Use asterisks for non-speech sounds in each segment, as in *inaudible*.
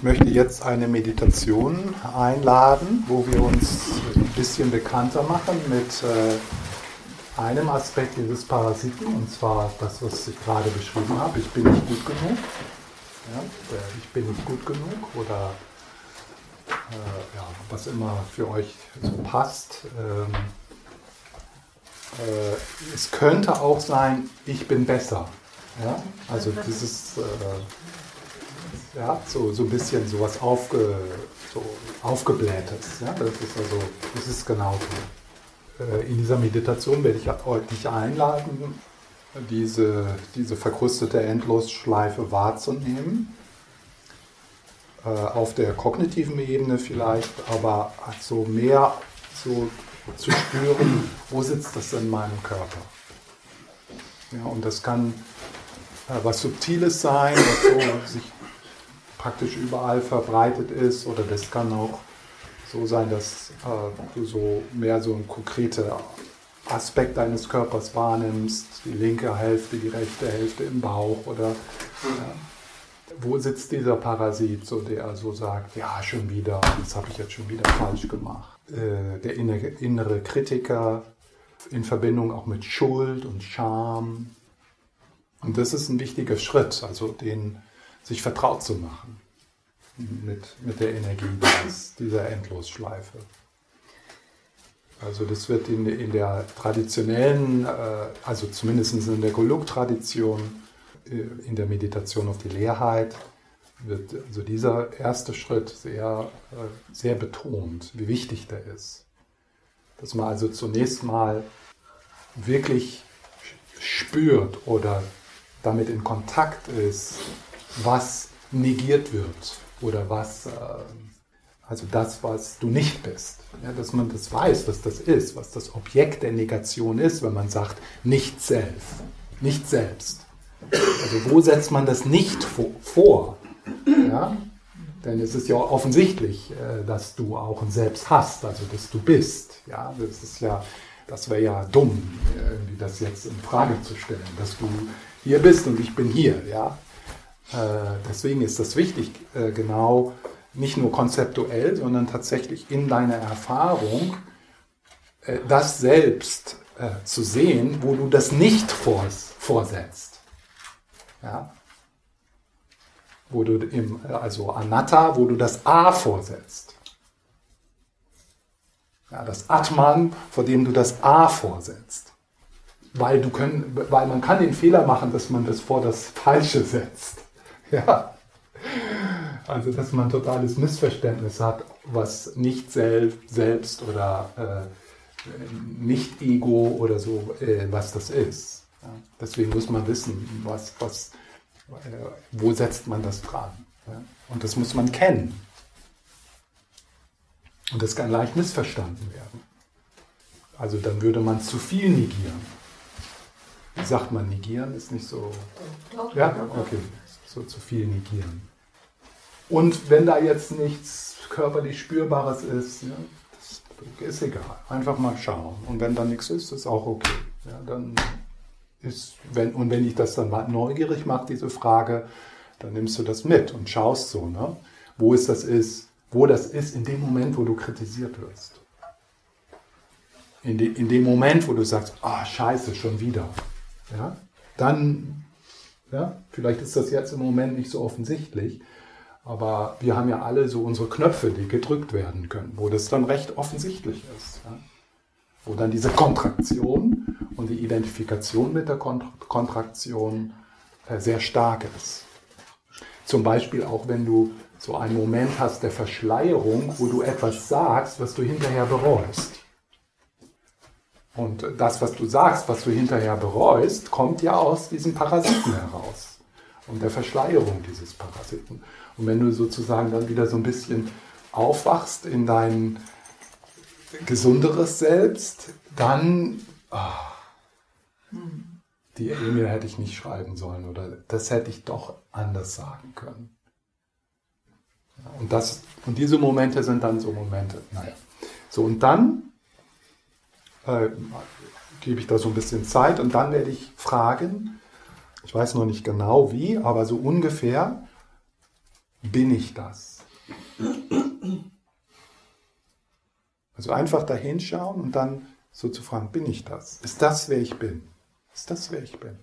Ich möchte jetzt eine Meditation einladen, wo wir uns ein bisschen bekannter machen mit äh, einem Aspekt dieses Parasiten, und zwar das, was ich gerade beschrieben habe. Ich bin nicht gut genug. Ja, ich bin nicht gut genug oder äh, ja, was immer für euch so passt. Ähm, äh, es könnte auch sein, ich bin besser. Ja? Also dieses äh, ja, so, so ein bisschen sowas aufge, so aufgeblähtes. Ja? Das ist also, das ist genau so. Äh, in dieser Meditation werde ich euch einladen, diese, diese verkrustete Endlosschleife wahrzunehmen. Äh, auf der kognitiven Ebene vielleicht, aber so mehr so zu spüren, wo sitzt das in meinem Körper. Ja, und das kann äh, was Subtiles sein, was so sich praktisch überall verbreitet ist, oder das kann auch so sein, dass äh, du so mehr so einen konkreten Aspekt deines Körpers wahrnimmst, die linke Hälfte, die rechte Hälfte im Bauch oder ja, wo sitzt dieser Parasit, so der so sagt, ja schon wieder, das habe ich jetzt schon wieder falsch gemacht. Äh, der innere, innere Kritiker in Verbindung auch mit Schuld und Scham. Und das ist ein wichtiger Schritt, also den sich vertraut zu machen mit, mit der Energie dieser Endlosschleife. Also das wird in, in der traditionellen, äh, also zumindest in der Goluk-Tradition, äh, in der Meditation auf die Leerheit, wird also dieser erste Schritt sehr, äh, sehr betont, wie wichtig der ist. Dass man also zunächst mal wirklich spürt oder damit in Kontakt ist, was negiert wird oder was, äh, also das, was du nicht bist. Ja, dass man das weiß, was das ist, was das Objekt der Negation ist, wenn man sagt, nicht selbst, nicht selbst. Also wo setzt man das nicht vor? Ja? Denn es ist ja offensichtlich, äh, dass du auch ein Selbst hast, also dass du bist. Ja, das ist ja, das wäre ja dumm, irgendwie das jetzt in Frage zu stellen, dass du hier bist und ich bin hier. Ja, äh, deswegen ist das wichtig, äh, genau nicht nur konzeptuell, sondern tatsächlich in deiner Erfahrung das selbst zu sehen, wo du das nicht vorsetzt. Ja? Wo du im, also Anatta, wo du das A vorsetzt. Ja, das Atman, vor dem du das A vorsetzt. Weil, du können, weil man kann den Fehler machen, dass man das vor das Falsche setzt. *laughs* Ja. Also, dass man ein totales Missverständnis hat, was nicht selbst, selbst oder äh, nicht Ego oder so, äh, was das ist. Ja, deswegen muss man wissen, was, was, äh, wo setzt man das dran. Ja? Und das muss man kennen. Und das kann leicht missverstanden werden. Also dann würde man zu viel negieren. Wie sagt man, negieren ist nicht so. Ja, okay, so zu viel negieren. Und wenn da jetzt nichts körperlich Spürbares ist, ja, ist egal. Einfach mal schauen. Und wenn da nichts ist, ist auch okay. Ja, dann ist, wenn, und wenn ich das dann neugierig mache, diese Frage, dann nimmst du das mit und schaust so, ne? wo es das ist, wo das ist in dem Moment, wo du kritisiert wirst. In, de, in dem Moment, wo du sagst, ah, scheiße, schon wieder. Ja? Dann, ja, vielleicht ist das jetzt im Moment nicht so offensichtlich, aber wir haben ja alle so unsere Knöpfe, die gedrückt werden können, wo das dann recht offensichtlich ist. Ja? Wo dann diese Kontraktion und die Identifikation mit der Kontraktion äh, sehr stark ist. Zum Beispiel auch wenn du so einen Moment hast der Verschleierung, wo du etwas sagst, was du hinterher bereust. Und das, was du sagst, was du hinterher bereust, kommt ja aus diesem Parasiten heraus und der Verschleierung dieses Parasiten. Und wenn du sozusagen dann wieder so ein bisschen aufwachst in dein gesunderes Selbst, dann oh, die E-Mail hätte ich nicht schreiben sollen oder das hätte ich doch anders sagen können. Und, das, und diese Momente sind dann so Momente. Naja. So, und dann äh, gebe ich da so ein bisschen Zeit und dann werde ich fragen, ich weiß noch nicht genau wie, aber so ungefähr, bin ich das? Also einfach da hinschauen und dann so zu fragen, bin ich das? Ist das, wer ich bin? Ist das, wer ich bin?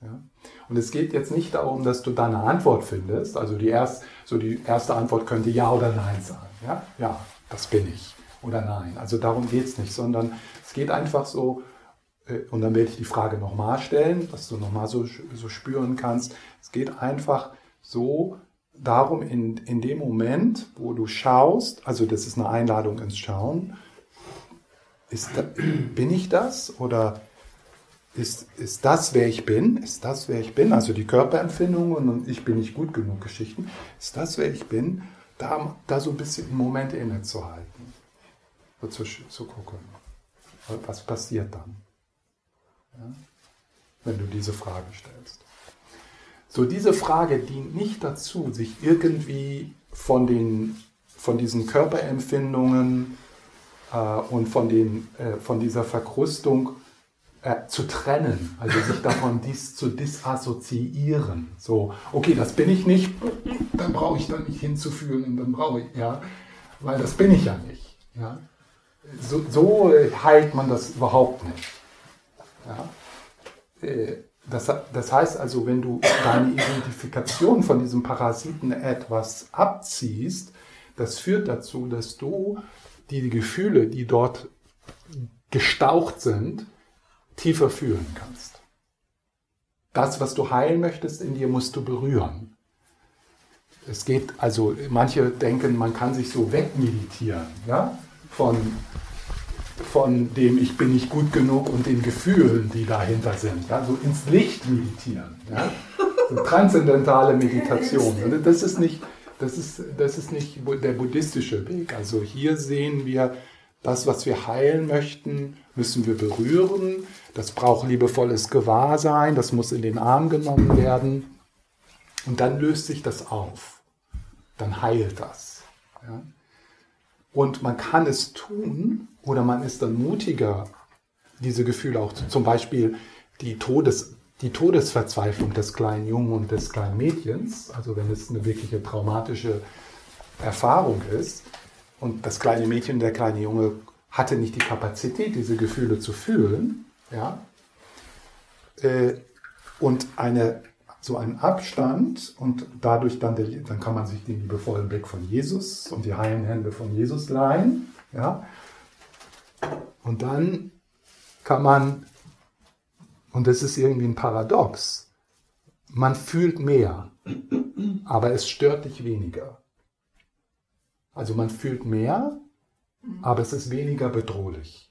Ja? Und es geht jetzt nicht darum, dass du da eine Antwort findest. Also die, erst, so die erste Antwort könnte Ja oder Nein sein. Ja, ja das bin ich. Oder Nein. Also darum geht es nicht, sondern es geht einfach so, äh, und dann werde ich die Frage nochmal stellen, dass du nochmal so, so spüren kannst. Es geht einfach so darum, in, in dem Moment, wo du schaust, also das ist eine Einladung ins Schauen, ist da, bin ich das oder ist, ist das, wer ich bin? Ist das, wer ich bin? Also die Körperempfindungen und ich bin nicht gut genug Geschichten. Ist das, wer ich bin? Da, da so ein bisschen im Moment innezuhalten. Zu, zu gucken, was passiert dann? Ja? Wenn du diese Frage stellst. So, diese Frage dient nicht dazu, sich irgendwie von, den, von diesen Körperempfindungen äh, und von, den, äh, von dieser Verkrustung äh, zu trennen, also sich davon dies zu disassoziieren. So, okay, das bin ich nicht, dann brauche ich da nicht hinzuführen und dann brauche ich, ja, weil das bin ich ja nicht. Ja. So, so heilt man das überhaupt nicht. Ja. Äh, das, das heißt also, wenn du deine Identifikation von diesem Parasiten etwas abziehst, das führt dazu, dass du die Gefühle, die dort gestaucht sind, tiefer fühlen kannst. Das, was du heilen möchtest, in dir musst du berühren. Es geht, also manche denken, man kann sich so wegmeditieren, ja, von, von dem ich bin nicht gut genug und den Gefühlen, die dahinter sind, ja, so ins Licht meditieren, ja, so transzendentale *laughs* Meditation. Das ist nicht, das ist, das ist nicht der buddhistische Weg. Also hier sehen wir, das, was wir heilen möchten, müssen wir berühren. Das braucht liebevolles Gewahrsein, das muss in den Arm genommen werden. Und dann löst sich das auf. Dann heilt das. Ja? Und man kann es tun oder man ist dann mutiger, diese Gefühle auch zu, zum Beispiel die, Todes, die Todesverzweiflung des kleinen Jungen und des kleinen Mädchens, also wenn es eine wirkliche traumatische Erfahrung ist. Und das kleine Mädchen, der kleine Junge hatte nicht die Kapazität, diese Gefühle zu fühlen, ja, äh, und eine, so einen Abstand und dadurch dann, der, dann kann man sich den liebevollen Blick von Jesus und die heilen Hände von Jesus leihen, ja, und dann kann man, und das ist irgendwie ein Paradox, man fühlt mehr, aber es stört dich weniger. Also man fühlt mehr, aber es ist weniger bedrohlich,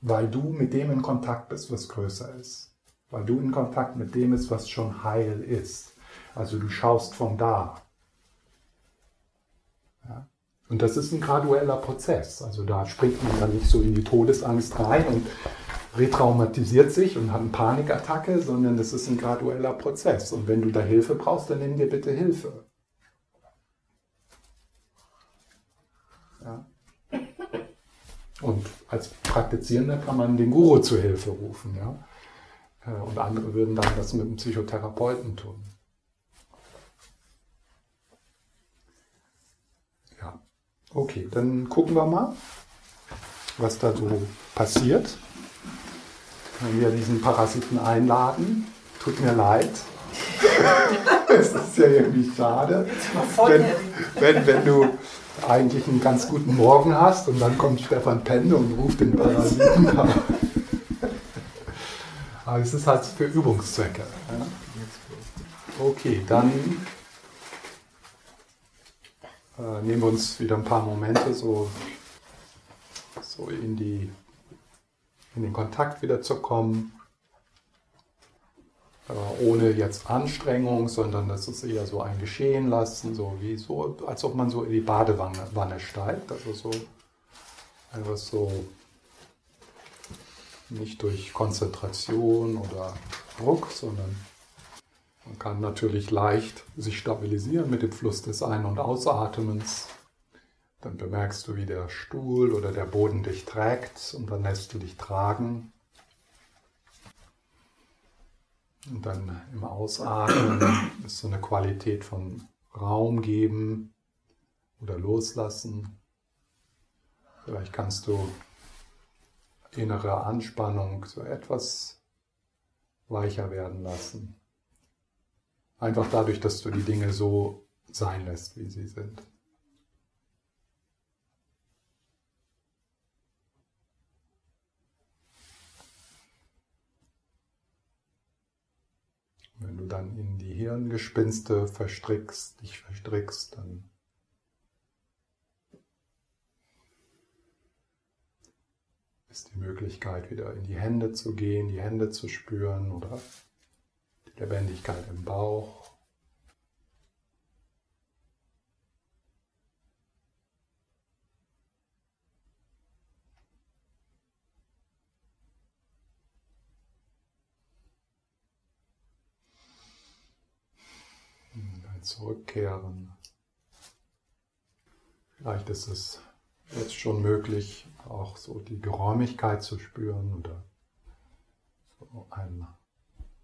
weil du mit dem in Kontakt bist, was größer ist. Weil du in Kontakt mit dem bist, was schon heil ist. Also du schaust von da. Ja? Und das ist ein gradueller Prozess. Also da springt man dann nicht so in die Todesangst rein und retraumatisiert sich und hat eine Panikattacke, sondern das ist ein gradueller Prozess. Und wenn du da Hilfe brauchst, dann nimm dir bitte Hilfe. Ja. Und als Praktizierender kann man den Guru zu Hilfe rufen. Ja? Äh, und andere würden dann das mit dem Psychotherapeuten tun. Ja, okay, dann gucken wir mal, was da so passiert. Wenn wir diesen Parasiten einladen, tut mir leid. *laughs* Es ist ja irgendwie schade, wenn, wenn, wenn du eigentlich einen ganz guten Morgen hast und dann kommt Stefan Pende und ruft den Parasiten auf. Aber es ist halt für Übungszwecke. Okay, dann äh, nehmen wir uns wieder ein paar Momente so, so in, die, in den Kontakt wieder zu kommen. Äh, ohne jetzt Anstrengung, sondern das ist eher so ein Geschehen lassen, so wie so, als ob man so in die Badewanne Wanne steigt. Also so einfach so nicht durch Konzentration oder Druck, sondern man kann natürlich leicht sich stabilisieren mit dem Fluss des Ein- und Ausatmens. Dann bemerkst du, wie der Stuhl oder der Boden dich trägt und dann lässt du dich tragen. Und dann im Ausatmen *clears throat* ist so eine Qualität von Raum geben oder loslassen. Vielleicht kannst du innere Anspannung so etwas weicher werden lassen. Einfach dadurch, dass du die Dinge so sein lässt, wie sie sind. Wenn du dann in die Hirngespinste verstrickst, dich verstrickst, dann ist die Möglichkeit, wieder in die Hände zu gehen, die Hände zu spüren oder die Lebendigkeit im Bauch. zurückkehren. Vielleicht ist es jetzt schon möglich, auch so die Geräumigkeit zu spüren oder so ein,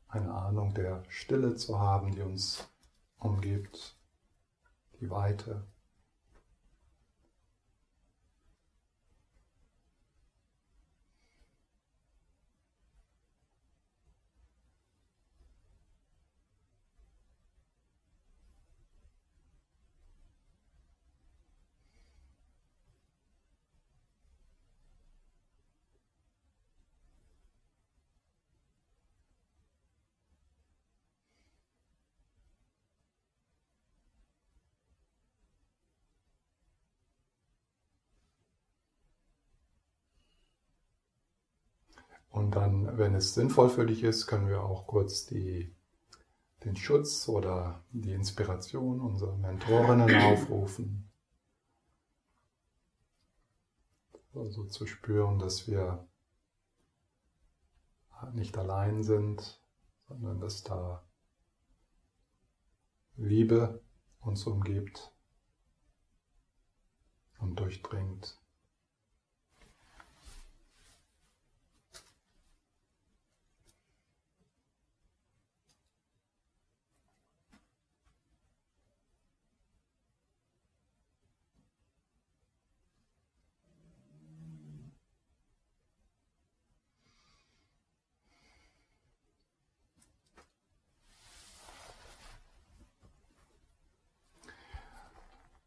eine Ahnung der Stille zu haben, die uns umgibt, die Weite. Und dann, wenn es sinnvoll für dich ist, können wir auch kurz die, den Schutz oder die Inspiration unserer Mentorinnen *clears throat* aufrufen. Also zu spüren, dass wir nicht allein sind, sondern dass da Liebe uns umgibt und durchdringt.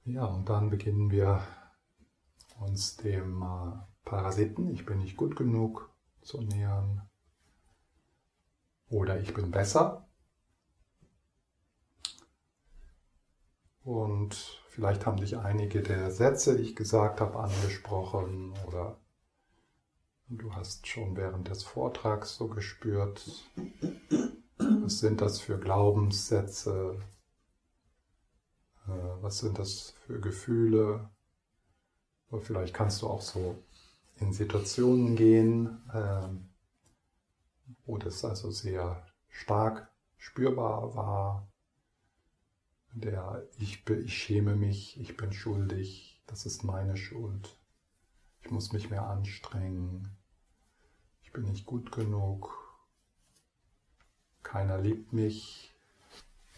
Ja, und dann beginnen wir uns dem äh, Parasiten, ich bin nicht gut genug, zu nähern. Oder ich bin besser. Und vielleicht haben dich einige der Sätze, die ich gesagt habe, angesprochen oder du hast schon während des Vortrags so gespürt, was sind das für Glaubenssätze, was sind das für Gefühle? Oder vielleicht kannst du auch so in Situationen gehen, ähm, wo das also sehr stark spürbar war. Der ich, ich schäme mich, ich bin schuldig, das ist meine Schuld. Ich muss mich mehr anstrengen. Ich bin nicht gut genug. Keiner liebt mich.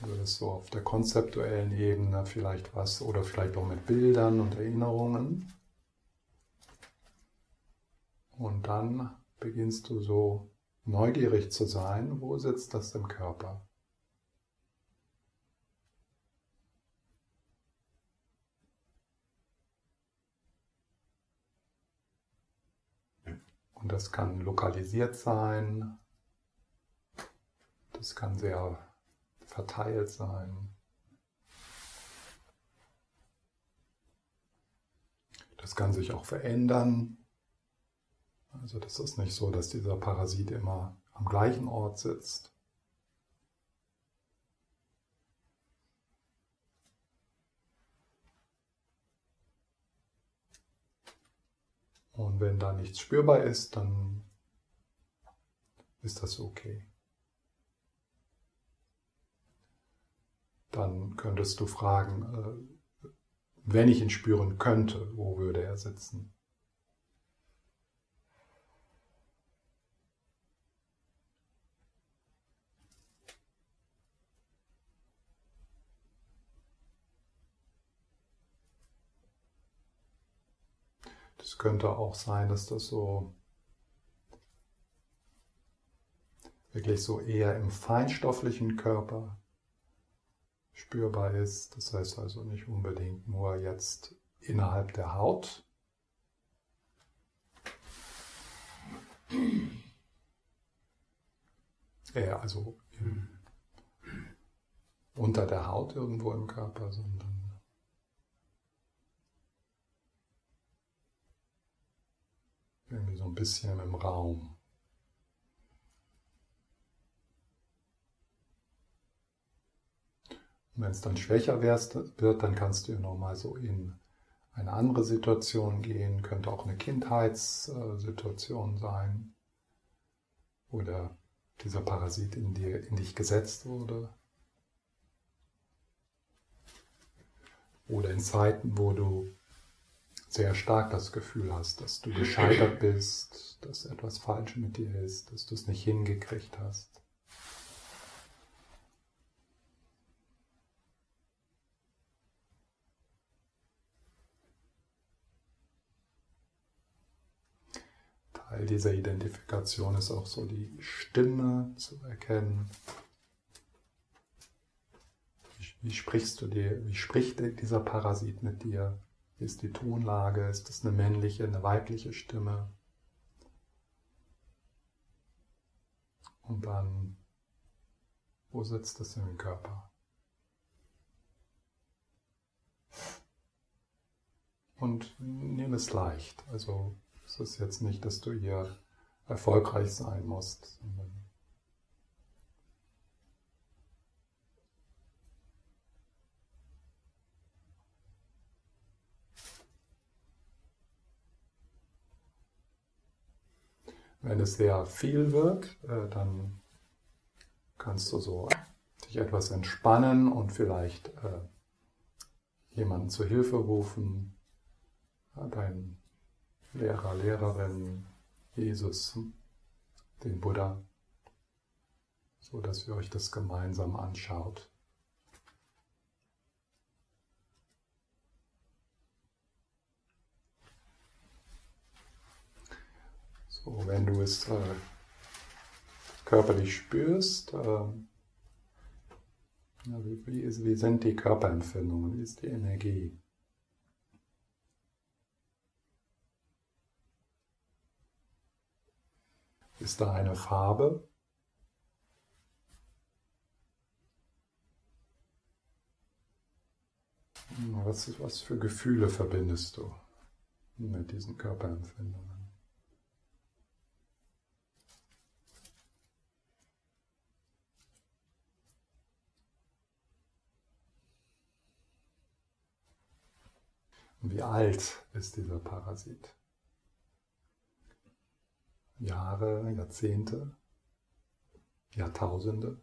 Also das so auf der konzeptuellen Ebene vielleicht was oder vielleicht auch mit Bildern und Erinnerungen. Und dann beginnst du so neugierig zu sein, wo sitzt das im Körper? Und das kann lokalisiert sein, das kann sehr verteilt sein. Das kann sich auch verändern. Also das ist nicht so, dass dieser Parasit immer am gleichen Ort sitzt. Und wenn da nichts spürbar ist, dann ist das okay. dann könntest du fragen, äh, wenn ich ihn spüren könnte, wo würde er sitzen? Das könnte auch sein, dass das so wirklich so eher im feinstofflichen Körper spürbar ist. Das heißt also nicht unbedingt nur jetzt innerhalb der Haut. Ja, also im, unter der Haut irgendwo im Körper, sondern irgendwie so ein bisschen im Raum. Und wenn es dann schwächer wird, dann kannst du nochmal so in eine andere Situation gehen, könnte auch eine Kindheitssituation sein oder dieser Parasit in, dir, in dich gesetzt wurde. Oder in Zeiten, wo du sehr stark das Gefühl hast, dass du gescheitert bist, dass etwas falsch mit dir ist, dass du es nicht hingekriegt hast. Teil dieser Identifikation ist auch so die Stimme zu erkennen. Wie, sprichst du dir, wie spricht dieser Parasit mit dir? Wie ist die Tonlage? Ist das eine männliche, eine weibliche Stimme? Und dann, wo sitzt es im Körper? Und nimm es leicht. Also es ist jetzt nicht, dass du hier erfolgreich sein musst, Wenn es sehr viel wird, äh, dann kannst du so dich etwas entspannen und vielleicht äh, jemanden zur Hilfe rufen, dein Lehrer, Lehrerin, Jesus, den Buddha, so dass ihr euch das gemeinsam anschaut. So, wenn du es äh, körperlich spürst, äh, wie, wie, wie sind die Körperempfindungen, wie ist die Energie? Ist da eine Farbe? Was, was für Gefühle verbindest du mit diesen Körperempfindungen? wie alt ist dieser Parasit? Jahre, Jahrzehnte, Jahrtausende.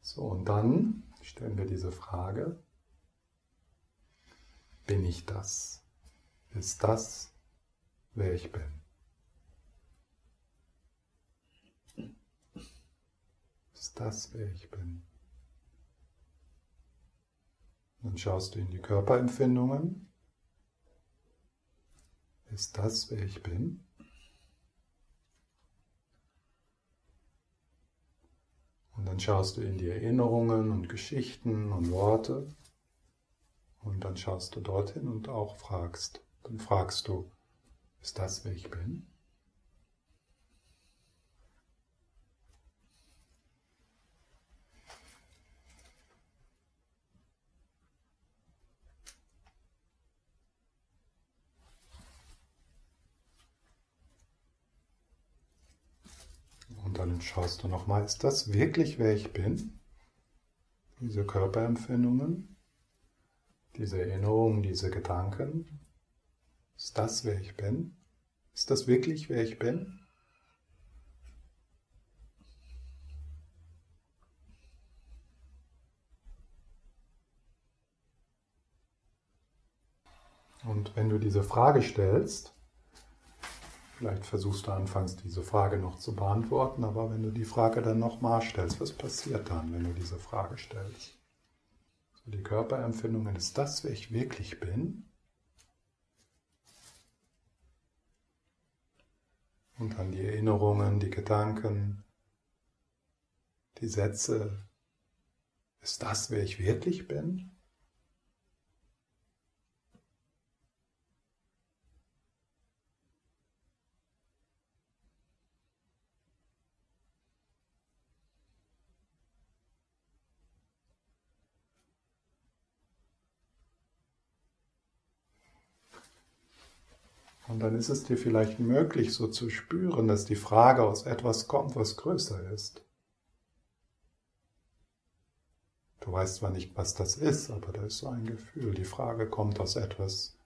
So, und dann stellen wir diese Frage, bin ich das? Ist das, wer ich bin? Ist das, wer ich bin? Dann schaust du in die Körperempfindungen. Ist das, wer ich bin? Und dann schaust du in die Erinnerungen und Geschichten und Worte. Und dann schaust du dorthin und auch fragst. Dann fragst du, ist das, wer ich bin? dann schaust du nochmal, ist das wirklich wer ich bin? Diese Körperempfindungen, diese Erinnerungen, diese Gedanken, ist das wer ich bin? Ist das wirklich wer ich bin? Und wenn du diese Frage stellst, Vielleicht versuchst du anfangs diese Frage noch zu beantworten, aber wenn du die Frage dann nochmal stellst, was passiert dann, wenn du diese Frage stellst? So die Körperempfindungen, ist das, wer ich wirklich bin? Und dann die Erinnerungen, die Gedanken, die Sätze, ist das, wer ich wirklich bin? Und dann ist es dir vielleicht möglich, so zu spüren, dass die Frage aus etwas kommt, was größer ist. Du weißt zwar nicht, was das ist, aber da ist so ein Gefühl. Die Frage kommt aus etwas,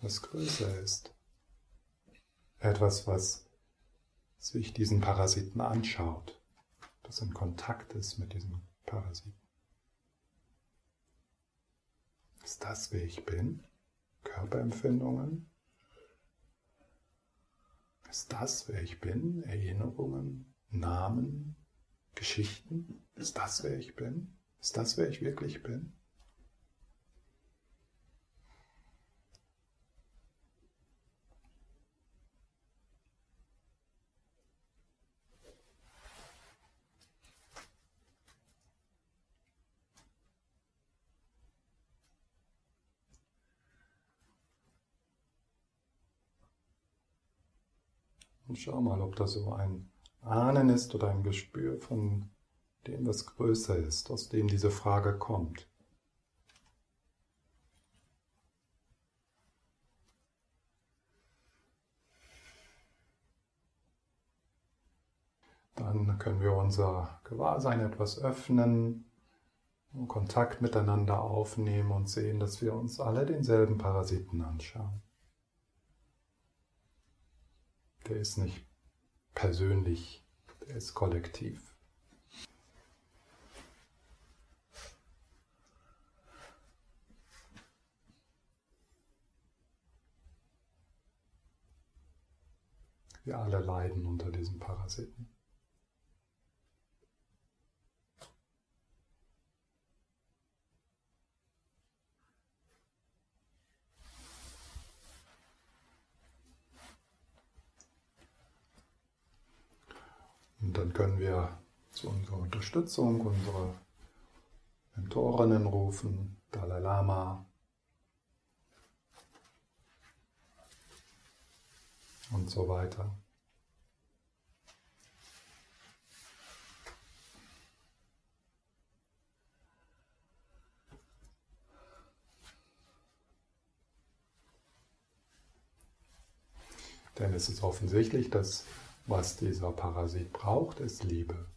was größer ist. Etwas, was sich diesen Parasiten anschaut, das in Kontakt ist mit diesem Parasiten. Ist das, wer ich bin? Körperempfindungen? Ist das, wer ich bin? Erinnerungen, Namen, Geschichten? Ist das, wer ich bin? Ist das, wer ich wirklich bin? Und schau mal, ob das so ein Ahnen ist oder ein Gespür von dem, was größer ist, aus dem diese Frage kommt. Dann können wir unser Gewahrsein etwas öffnen, Kontakt miteinander aufnehmen und sehen, dass wir uns alle denselben Parasiten anschauen. Der ist nicht persönlich, der ist kollektiv. Wir alle leiden unter diesen Parasiten. Und dann können wir zu unserer Unterstützung unsere Mentorinnen rufen, Dalai Lama und so weiter. Denn es ist offensichtlich, dass was dieser Parasit braucht, ist Liebe.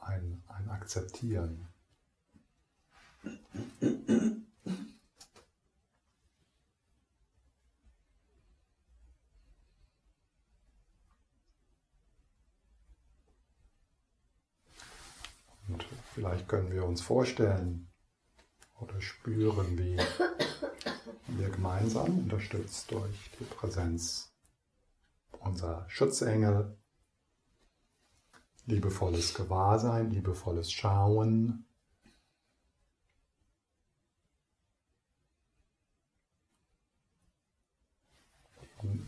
Ein, ein Akzeptieren. Vielleicht können wir uns vorstellen oder spüren, wie wir gemeinsam, unterstützt durch die Präsenz unserer Schutzengel, liebevolles Gewahrsein, liebevolles Schauen,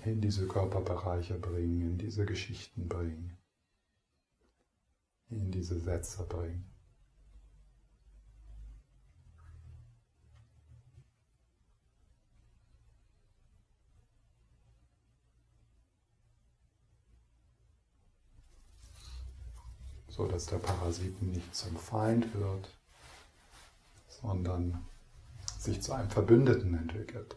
in diese Körperbereiche bringen, in diese Geschichten bringen, in diese Sätze bringen. So dass der Parasit nicht zum Feind wird, sondern sich zu einem Verbündeten entwickelt.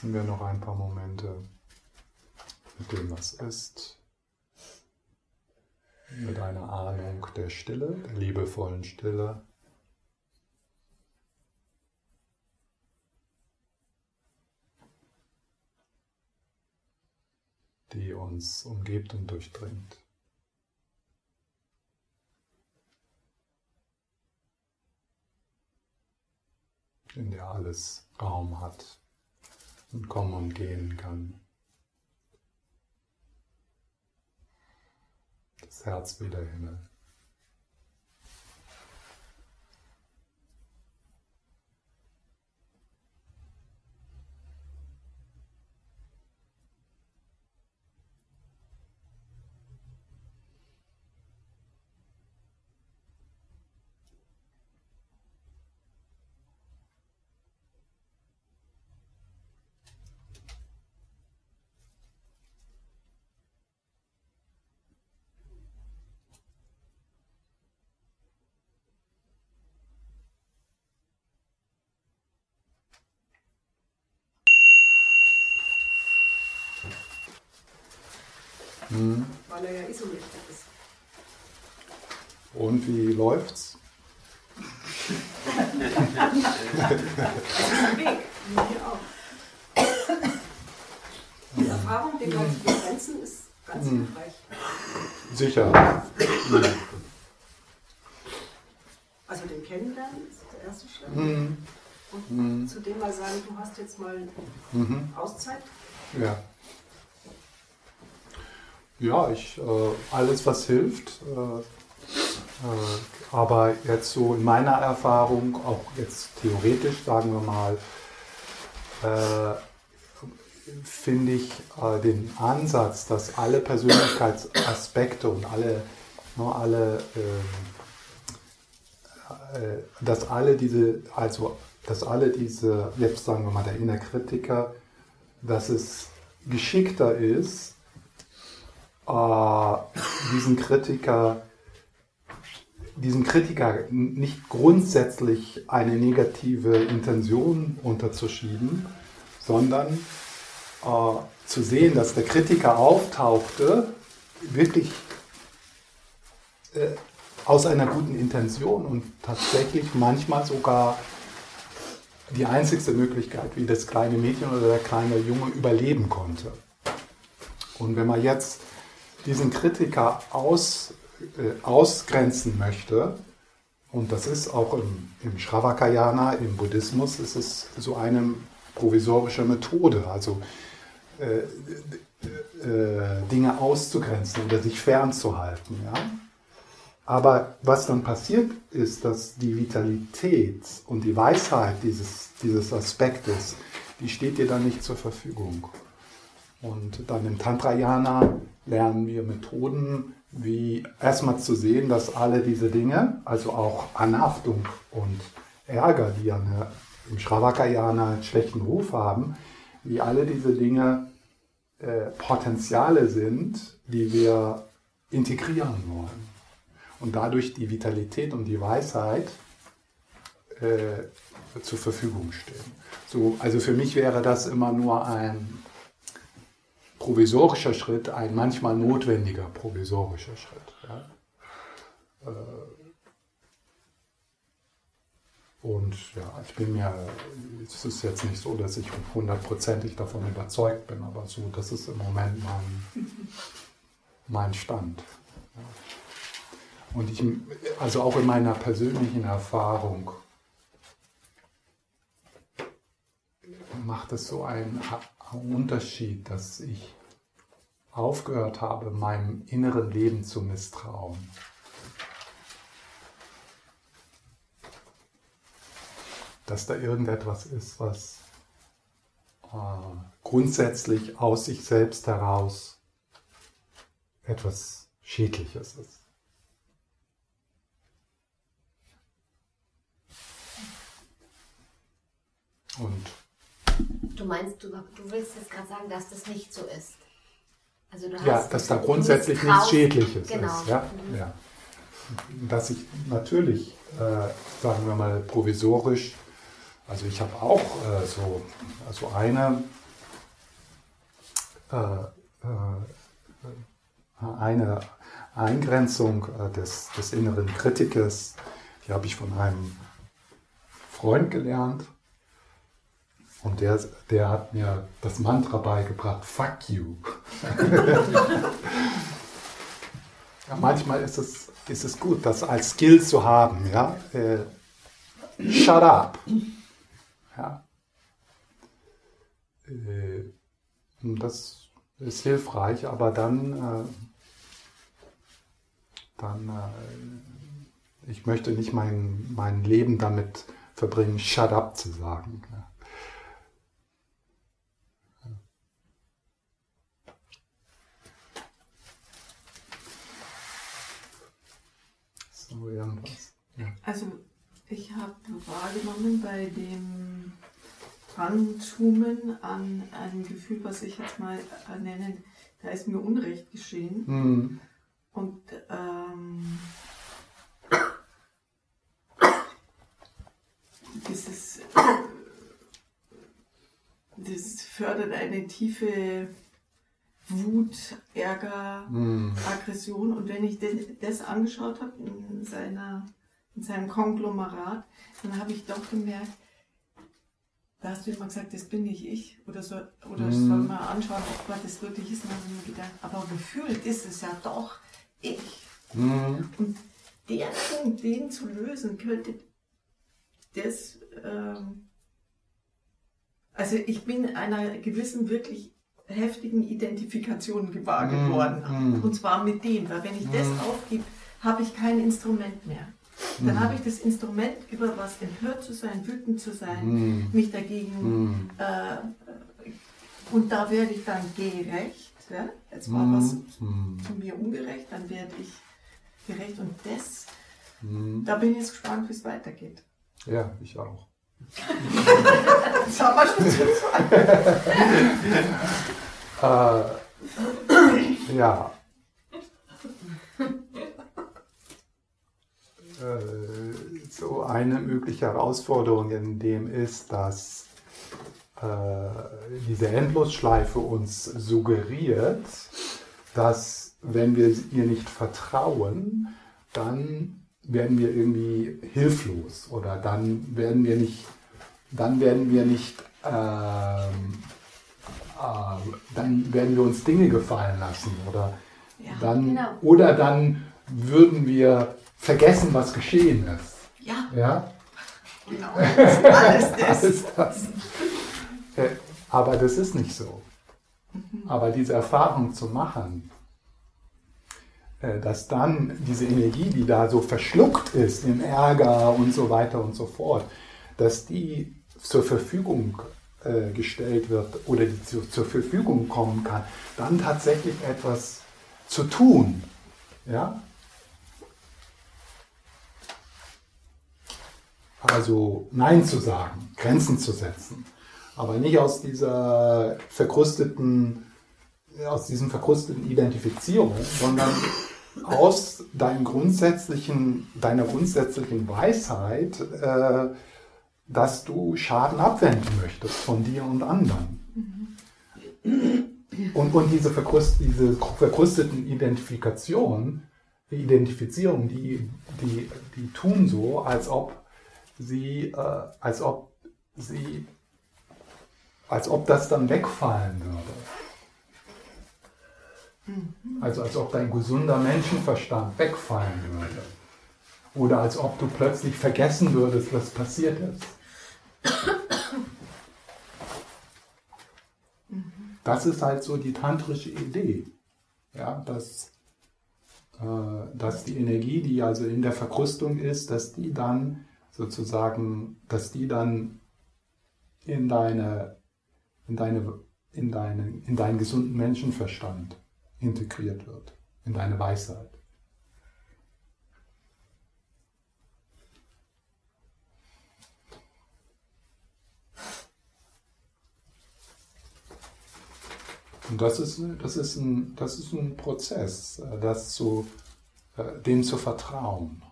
Sitzen wir noch ein paar Momente mit dem, was ist, mit einer Ahnung der Stille, der liebevollen Stille. die uns umgibt und durchdringt. in der alles Raum hat und kommen und gehen kann. Das Herz wie der Himmel. Mhm. Weil er ja isoliert ist. Und wie läuft's? das ist ein Weg. Hier auch. Die Erfahrung, den Geist zu begrenzen, ist ganz mhm. hilfreich. Sicher. Also den Kennenlernen ist der erste Schritt. Mhm. Und mhm. zu dem mal sagen, du hast jetzt mal mhm. Auszeit. Ja. Ja, ich, äh, alles, was hilft. Äh, äh, aber jetzt so in meiner Erfahrung, auch jetzt theoretisch, sagen wir mal, äh, finde ich äh, den Ansatz, dass alle Persönlichkeitsaspekte und alle, ne, alle äh, dass alle diese, also dass alle diese, jetzt sagen wir mal der Innerkritiker, dass es geschickter ist, äh, diesen Kritiker diesem Kritiker nicht grundsätzlich eine negative Intention unterzuschieben, sondern äh, zu sehen, dass der Kritiker auftauchte, wirklich äh, aus einer guten Intention und tatsächlich manchmal sogar die einzigste Möglichkeit, wie das kleine Mädchen oder der kleine Junge überleben konnte. Und wenn man jetzt diesen Kritiker aus, äh, ausgrenzen möchte, und das ist auch im, im Shravakayana, im Buddhismus, ist es so eine provisorische Methode, also äh, äh, Dinge auszugrenzen oder sich fernzuhalten. Ja? Aber was dann passiert ist, dass die Vitalität und die Weisheit dieses, dieses Aspektes, die steht dir dann nicht zur Verfügung. Und dann im Tantrayana lernen wir Methoden, wie erstmal zu sehen, dass alle diese Dinge, also auch Anhaftung und Ärger, die ja eine, im Shravakayana einen schlechten Ruf haben, wie alle diese Dinge äh, Potenziale sind, die wir integrieren wollen. Und dadurch die Vitalität und die Weisheit äh, zur Verfügung stehen. So, also für mich wäre das immer nur ein provisorischer Schritt ein manchmal notwendiger provisorischer Schritt. Ja. Äh, und ja, ich bin mir, es ist jetzt nicht so, dass ich hundertprozentig davon überzeugt bin, aber so, das ist im Moment mein, mein Stand. Und ich, also auch in meiner persönlichen Erfahrung, macht es so einen Unterschied, dass ich aufgehört habe, meinem inneren Leben zu misstrauen. Dass da irgendetwas ist, was äh, grundsätzlich aus sich selbst heraus etwas Schädliches ist. Und Du meinst, du, du willst jetzt gerade sagen, dass das nicht so ist. Also ja, dass da grundsätzlich nichts Schädliches genau. ist. Ja? Mhm. Ja. Dass ich natürlich, äh, sagen wir mal, provisorisch Also ich habe auch äh, so also eine, äh, äh, eine Eingrenzung äh, des, des inneren Kritikers, die habe ich von einem Freund gelernt. Und der, der hat mir das Mantra beigebracht, fuck you. ja, manchmal ist es, ist es gut, das als Skill zu haben. Ja? Äh, shut up. Ja. Äh, das ist hilfreich, aber dann, äh, dann äh, ich möchte nicht mein, mein Leben damit verbringen, shut up zu sagen. Ja. So, irgendwas. Ja. Also ich habe wahrgenommen bei dem Ranzoomen an ein Gefühl, was ich jetzt mal nenne, da ist mir Unrecht geschehen. Mhm. Und ähm, dieses, das fördert eine tiefe Wut, Ärger, mhm. Aggression. Und wenn ich das angeschaut habe in, seiner, in seinem Konglomerat, dann habe ich doch gemerkt, da hast du immer gesagt, das bin nicht ich. Oder, so, oder mm. soll man anschauen, ob Gott das wirklich ist. Und dann habe ich mir gedacht, aber gefühlt ist es ja doch ich. Mm. Und der Punkt, den zu lösen, könnte das. Ähm, also ich bin einer gewissen wirklich heftigen Identifikation gewahr mm, geworden. Mm. Und zwar mit dem, weil wenn ich mm. das aufgebe, habe ich kein Instrument mehr. Dann mm. habe ich das Instrument, über was empört zu sein, wütend zu sein, mm. mich dagegen. Mm. Äh, und da werde ich dann gerecht. Ja? Jetzt war was zu mir ungerecht, dann werde ich gerecht. Und das, da bin ich jetzt gespannt, wie es weitergeht. Ja, ich auch. Das haben wir schon zu äh, ja. Äh, so eine mögliche Herausforderung in dem ist, dass äh, diese Endlosschleife uns suggeriert, dass wenn wir ihr nicht vertrauen, dann werden wir irgendwie hilflos oder dann werden wir nicht, dann werden wir nicht, ähm, äh, dann werden wir uns Dinge gefallen lassen oder ja, dann genau. oder dann würden wir vergessen, was geschehen ist. Ja. Ja. Genau. Alles *laughs* das. alles das. Äh, aber das ist nicht so. Mhm. Aber diese Erfahrung zu machen, dass dann diese Energie, die da so verschluckt ist im Ärger und so weiter und so fort, dass die zur Verfügung äh, gestellt wird oder die zur Verfügung kommen kann, dann tatsächlich etwas zu tun. Ja? Also Nein zu sagen, Grenzen zu setzen. Aber nicht aus dieser verkrusteten, aus diesem verkrusteten Identifizierung, sondern aus deinem grundsätzlichen, deiner grundsätzlichen Weisheit, äh, dass du Schaden abwenden möchtest von dir und anderen. Und, und diese, verkrust, diese verkrusteten Identifikationen, Identifizierung, die, die, die tun so, als ob sie, äh, als ob sie, als ob das dann wegfallen würde. Also als ob dein gesunder Menschenverstand wegfallen würde. Oder als ob du plötzlich vergessen würdest, was passiert ist. Das ist halt so die tantrische Idee. Ja, dass, äh, dass die Energie, die also in der Verkrustung ist, dass die dann sozusagen, dass die dann in deine, in deine, in deine, in deinen gesunden Menschenverstand integriert wird, in deine Weisheit. Und das ist, das ist, ein, das ist ein Prozess, das zu, äh, dem zu vertrauen.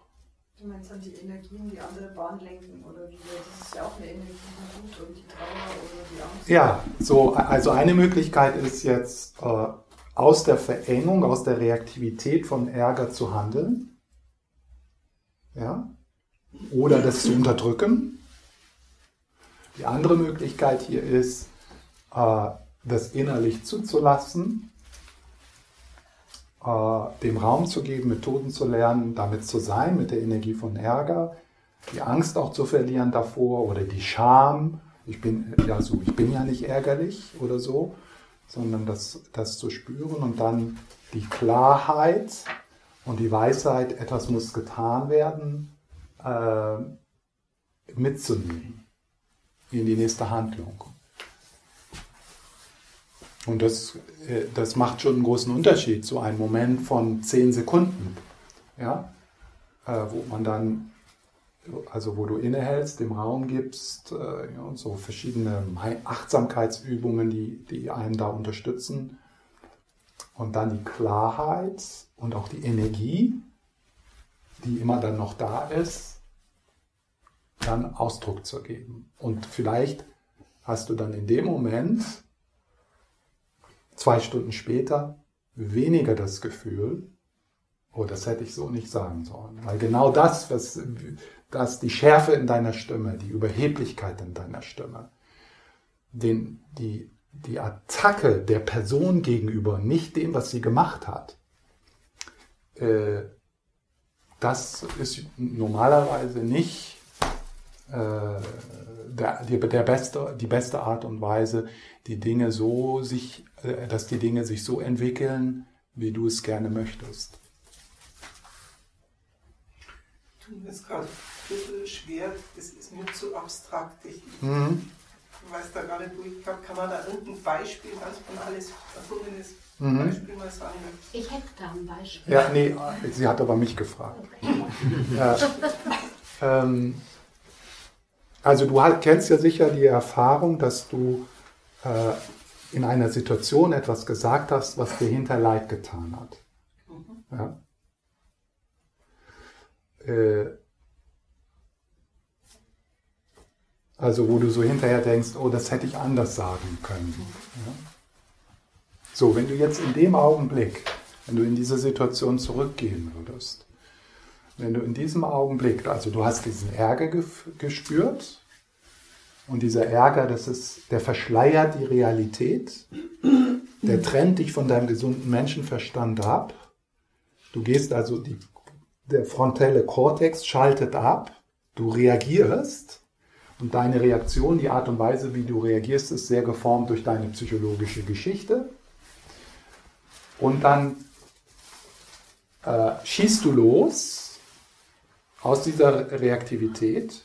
Du meinst dann die Energien, die andere Bahn lenken oder wie? Das ist ja auch eine Energie, die Wut und die Trauer oder die Angst. Ja, so, also eine Möglichkeit ist jetzt äh, aus der Verengung, aus der Reaktivität von Ärger zu handeln. Ja? Oder das zu unterdrücken. Die andere Möglichkeit hier ist, äh, das innerlich zuzulassen äh, dem Raum zu geben, Methoden zu lernen, damit zu sein, mit der Energie von Ärger, die Angst auch zu verlieren davor oder die Scham. Ich bin ja so, ich bin ja nicht ärgerlich oder so, sondern das, das zu spüren und dann die Klarheit und die Weisheit, etwas muss getan werden, äh, mitzunehmen in die nächste Handlung. Und das, äh, das macht schon einen großen Unterschied, so ein Moment von zehn Sekunden, ja, äh, wo man dann, also wo du innehältst, dem Raum gibst, äh, ja, so verschiedene Achtsamkeitsübungen, die, die einen da unterstützen. Und dann die Klarheit und auch die Energie, die immer dann noch da ist, dann Ausdruck zu geben. Und vielleicht hast du dann in dem Moment zwei Stunden später weniger das Gefühl, oh, das hätte ich so nicht sagen sollen. Weil genau das, was, das die Schärfe in deiner Stimme, die Überheblichkeit in deiner Stimme, den, die, die Attacke der Person gegenüber, nicht dem, was sie gemacht hat, äh, das ist normalerweise nicht äh, der, die, der beste, die beste Art und Weise, die Dinge so sich äh, dass die Dinge sich so entwickeln, wie du es gerne möchtest. Tut mir gerade ein bisschen schwer, das ist mir zu abstrakt. Ich mhm. weiß da gar nicht, wo ich kann, kann man da irgendein Beispiel, ganz von alles erfundenes mhm. Beispiel mal sagen? Ich hätte da ein Beispiel. Ja, nee, sie hat aber mich gefragt. Okay. *laughs* Ja, ähm, also du kennst ja sicher die Erfahrung, dass du äh, in einer Situation etwas gesagt hast, was dir hinter Leid getan hat. Ja? Äh, also wo du so hinterher denkst, oh, das hätte ich anders sagen können. Ja? So, wenn du jetzt in dem Augenblick, wenn du in diese Situation zurückgehen würdest, wenn du in diesem Augenblick, also du hast diesen Ärger gespürt, und dieser Ärger, das ist, der verschleiert die Realität. Der trennt dich von deinem gesunden Menschenverstand ab. Du gehst also, die, der frontale Kortex schaltet ab. Du reagierst. Und deine Reaktion, die Art und Weise, wie du reagierst, ist sehr geformt durch deine psychologische Geschichte. Und dann äh, schießt du los aus dieser Reaktivität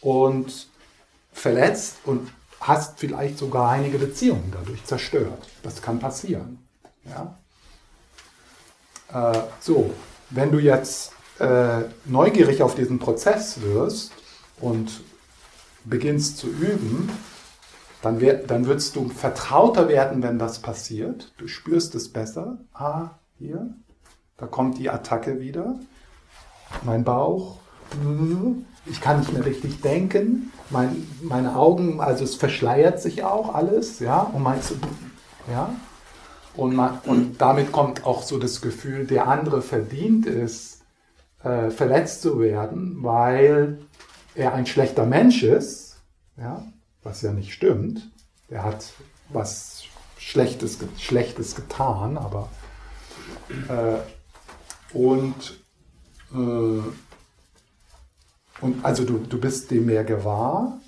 und verletzt und hast vielleicht sogar einige Beziehungen dadurch zerstört. Das kann passieren. Ja? Äh, so, wenn du jetzt äh, neugierig auf diesen Prozess wirst und beginnst zu üben, dann, wird, dann wirst du vertrauter werden, wenn das passiert. Du spürst es besser. Ah, hier, da kommt die Attacke wieder. Mein Bauch. Ich kann nicht mehr richtig denken mein, meine Augen, also es verschleiert sich auch alles, ja, und meinst ja, und, man, und damit kommt auch so das Gefühl, der andere verdient es, äh, verletzt zu werden, weil er ein schlechter Mensch ist, ja, was ja nicht stimmt. Er hat was Schlechtes, Schlechtes getan, aber äh, und äh, und also du, du bist dem mehr gewahr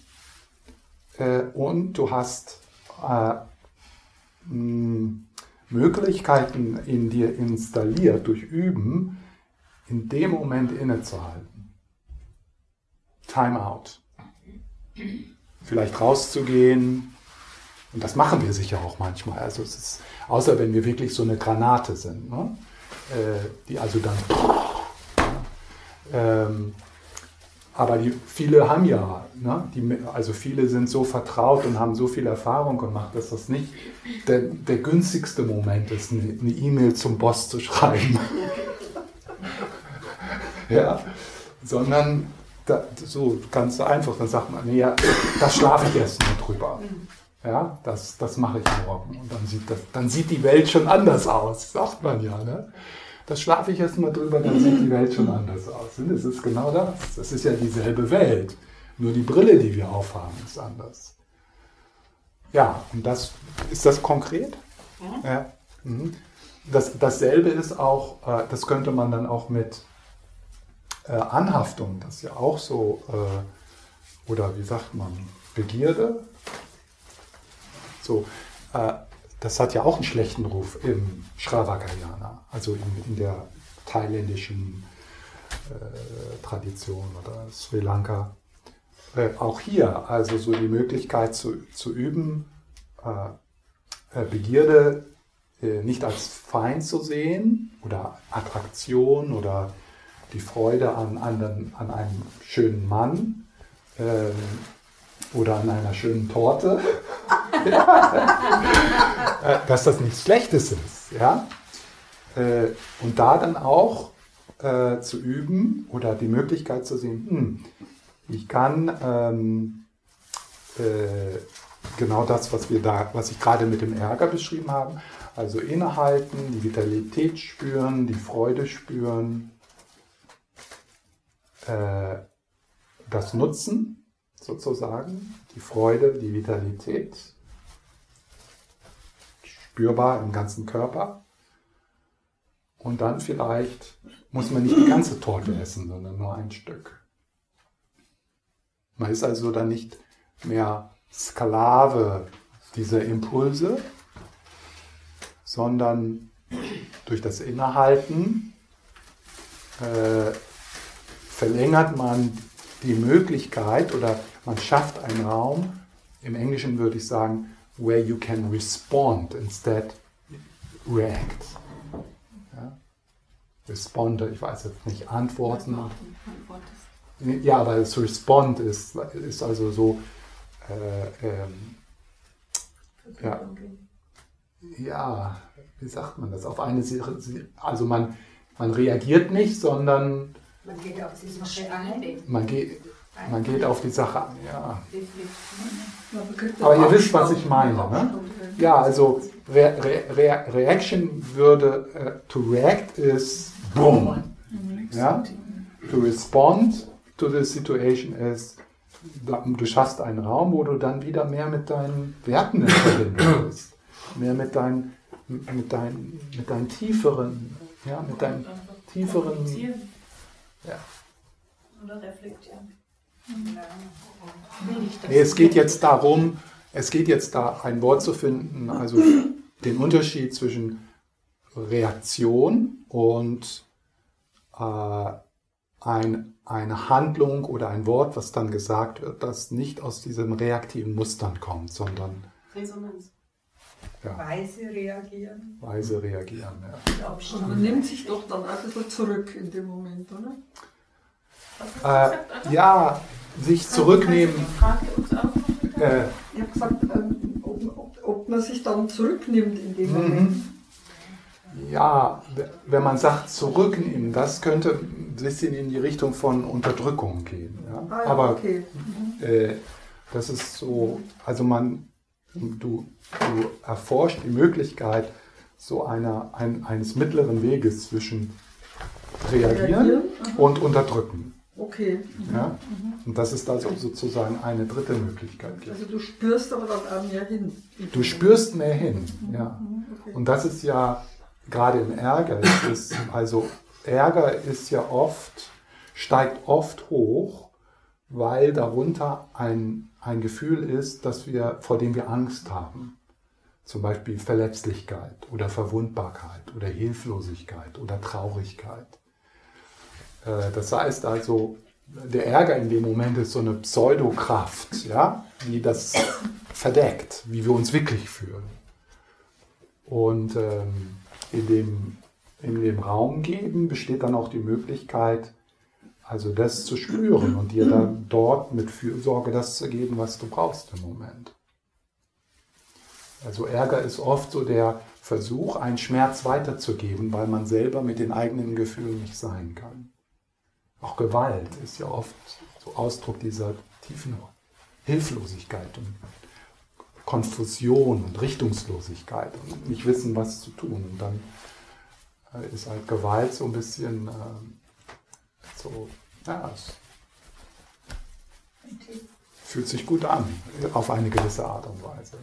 äh, und du hast äh, Möglichkeiten in dir installiert durch Üben, in dem Moment innezuhalten. Time out. Vielleicht rauszugehen. Und das machen wir sicher auch manchmal. Also es ist, außer wenn wir wirklich so eine Granate sind, ne? äh, die also dann ähm, aber die, viele haben ja, ne, die, also viele sind so vertraut und haben so viel Erfahrung gemacht, dass das nicht der, der günstigste Moment ist, eine E-Mail zum Boss zu schreiben. *laughs* ja, sondern da, so ganz einfach, dann sagt man, ja, da schlafe ich erst mal drüber. Ja, das, das mache ich morgen. Und dann sieht, das, dann sieht die Welt schon anders aus, sagt man ja. Ne? Das schlafe ich erst mal drüber, dann sieht die Welt schon anders aus. Und es ist genau das. Das ist ja dieselbe Welt. Nur die Brille, die wir aufhaben, ist anders. Ja, und das ist das konkret? Mhm. Ja. Mhm. Das, dasselbe ist auch, äh, das könnte man dann auch mit äh, Anhaftung, das ist ja auch so, äh, oder wie sagt man, Begierde. So, äh, das hat ja auch einen schlechten Ruf im Shravakayana, also in, in der thailändischen äh, Tradition oder Sri Lanka. Äh, auch hier, also so die Möglichkeit zu, zu üben, äh, Begierde nicht als Feind zu sehen oder Attraktion oder die Freude an, an, an einem schönen Mann ähm, oder an einer schönen Torte, *laughs* äh, dass das nichts Schlechtes ist. Ja? Äh, und da dann auch äh, zu üben oder die Möglichkeit zu sehen, hm, ich kann ähm, äh, genau das, was wir da, was ich gerade mit dem Ärger beschrieben habe, also innehalten, die Vitalität spüren, die Freude spüren, äh, das Nutzen sozusagen, die Freude, die Vitalität, spürbar im ganzen Körper. Und dann vielleicht muss man nicht die ganze Torte essen, sondern nur ein Stück. Man ist also dann nicht mehr Sklave dieser Impulse, sondern durch das Innehalten äh, verlängert man die Möglichkeit oder man schafft einen Raum, im Englischen würde ich sagen, where you can respond instead react. Ja? Responde, ich weiß jetzt nicht, antworten. Ja, aber das Respond ist, ist also so, äh, ähm, ja, ja, wie sagt man das? Auf eine, also man, man reagiert nicht, sondern man geht auf die Sache ein. Man geht, man geht auf die Sache an, ja. Aber ihr wisst, was ich meine. Ne? Ja, also Re Re Reaction würde, uh, to react is boom. Ja? To respond to the situation is, du schaffst einen Raum, wo du dann wieder mehr mit deinen Werten in Verbindung bist. Mehr mit deinen, mit deinen, mit deinen tieferen, ja, mit deinen tieferen ja. Oder reflektieren. Nee, es geht jetzt darum, es geht jetzt da ein Wort zu finden, also den Unterschied zwischen Reaktion und äh, ein, eine Handlung oder ein Wort, was dann gesagt wird, das nicht aus diesem reaktiven Mustern kommt, sondern Resonanz. Ja. Weise reagieren. Weise reagieren, ja. Also man nimmt sich doch dann ein bisschen zurück in dem Moment, oder? Äh, ja, sich zurücknehmen. Äh, ich habe gesagt, ähm, ob, ob, ob, man sich dann zurücknimmt in dem Moment. Mhm. Ja, wenn man sagt zurücknehmen, das könnte ein bisschen in die Richtung von Unterdrückung gehen. Ja? Ah, ja, Aber okay. mhm. äh, das ist so, also man, du, du erforscht die Möglichkeit so einer, ein, eines mittleren Weges zwischen reagieren, und unterdrücken. Okay. Mhm. Ja? Mhm. Und das ist also sozusagen eine dritte Möglichkeit. Also du spürst aber dann mehr hin. Du spürst mehr hin, mhm. ja. Mhm. Okay. Und das ist ja gerade im Ärger, ist, also Ärger ist ja oft, steigt oft hoch, weil darunter ein, ein Gefühl ist, dass wir, vor dem wir Angst haben. Zum Beispiel Verletzlichkeit oder Verwundbarkeit oder Hilflosigkeit oder Traurigkeit. Äh, das heißt also, der Ärger in dem Moment ist so eine Pseudokraft, ja, die das verdeckt, wie wir uns wirklich fühlen. Und ähm, in, dem, in dem Raum geben besteht dann auch die Möglichkeit, also das zu spüren und dir dann dort mit Fürsorge das zu geben, was du brauchst im Moment. Also Ärger ist oft so der Versuch, einen Schmerz weiterzugeben, weil man selber mit den eigenen Gefühlen nicht sein kann. Auch Gewalt ist ja oft so Ausdruck dieser tiefen Hilflosigkeit und Konfusion und Richtungslosigkeit und nicht wissen, was zu tun. Und dann äh, ist halt Gewalt so ein bisschen äh, so, ja, es fühlt sich gut an, auf eine gewisse Art und Weise.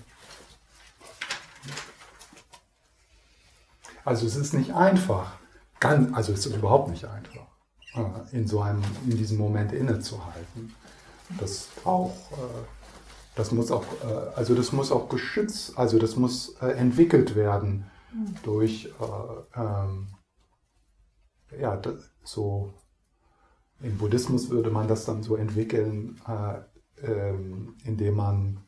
Also es ist nicht einfach, ganz, also es ist überhaupt nicht einfach, äh, in so einem, in diesem Moment innezuhalten. Das braucht, äh, das muss auch, äh, also das muss auch geschützt, also das muss entwickelt werden durch, ähm, ja, so im Buddhismus würde man das dann so entwickeln, ähm, indem man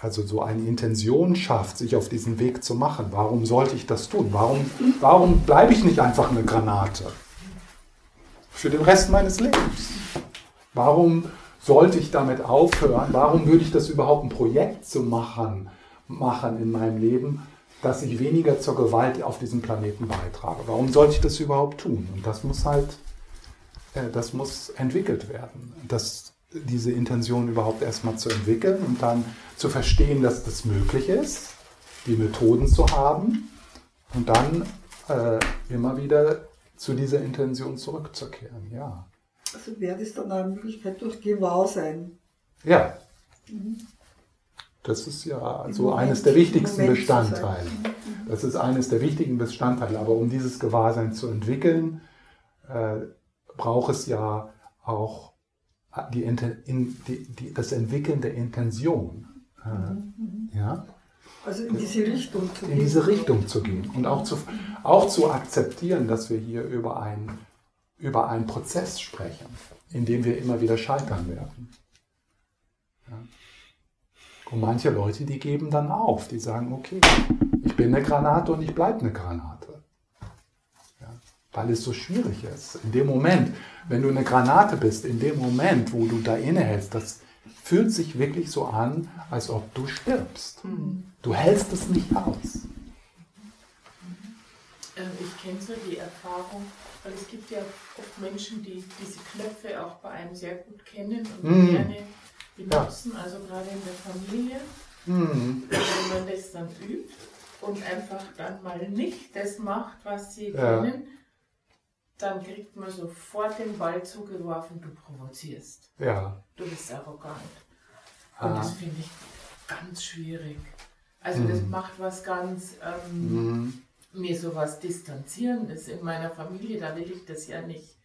also so eine Intention schafft, sich auf diesen Weg zu machen. Warum sollte ich das tun? Warum, warum bleibe ich nicht einfach eine Granate? Für den Rest meines Lebens. Warum sollte ich damit aufhören? Warum würde ich das überhaupt ein Projekt zu machen, machen in meinem Leben, dass ich weniger zur Gewalt auf diesem Planeten beitrage? Warum sollte ich das überhaupt tun? Und das muss halt, äh, das muss entwickelt werden. Das, diese Intention überhaupt erstmal zu entwickeln und dann zu verstehen, dass das möglich ist, die Methoden zu haben und dann äh, immer wieder zu dieser Intention zurückzukehren. Ja. Also wäre das dann eine Möglichkeit durch Gewahrsein? Ja. Mhm. Das ist ja so eines der wichtigsten Bestandteile. Mhm. Das ist eines der wichtigen Bestandteile. Aber um dieses Gewahrsein zu entwickeln, äh, braucht es ja auch die, in, die, die, das Entwickeln der Intention. Mhm. Ja? Also in diese Richtung zu gehen. In diese Richtung zu gehen und auch zu, auch zu akzeptieren, dass wir hier über, ein, über einen Prozess sprechen, in dem wir immer wieder scheitern werden. Ja? Und manche Leute, die geben dann auf, die sagen, okay, ich bin eine Granate und ich bleibe eine Granate. Ja? Weil es so schwierig ist. In dem Moment, wenn du eine Granate bist, in dem Moment, wo du da innehältst, das fühlt sich wirklich so an, als ob du stirbst. Du hältst es nicht aus. Ähm, ich kenne so die Erfahrung, weil es gibt ja oft Menschen, die diese Knöpfe auch bei einem sehr gut kennen und mm. gerne benutzen, ja. also gerade in der Familie. Mm. Wenn man das dann übt und einfach dann mal nicht das macht, was sie ja. kennen, dann kriegt man sofort den Ball zugeworfen, du provozierst. Ja. Du bist arrogant. Und ah. das finde ich ganz schwierig. Also mhm. das macht was ganz, ähm, mhm. mir sowas Distanzierendes in meiner Familie, da will ich das ja nicht.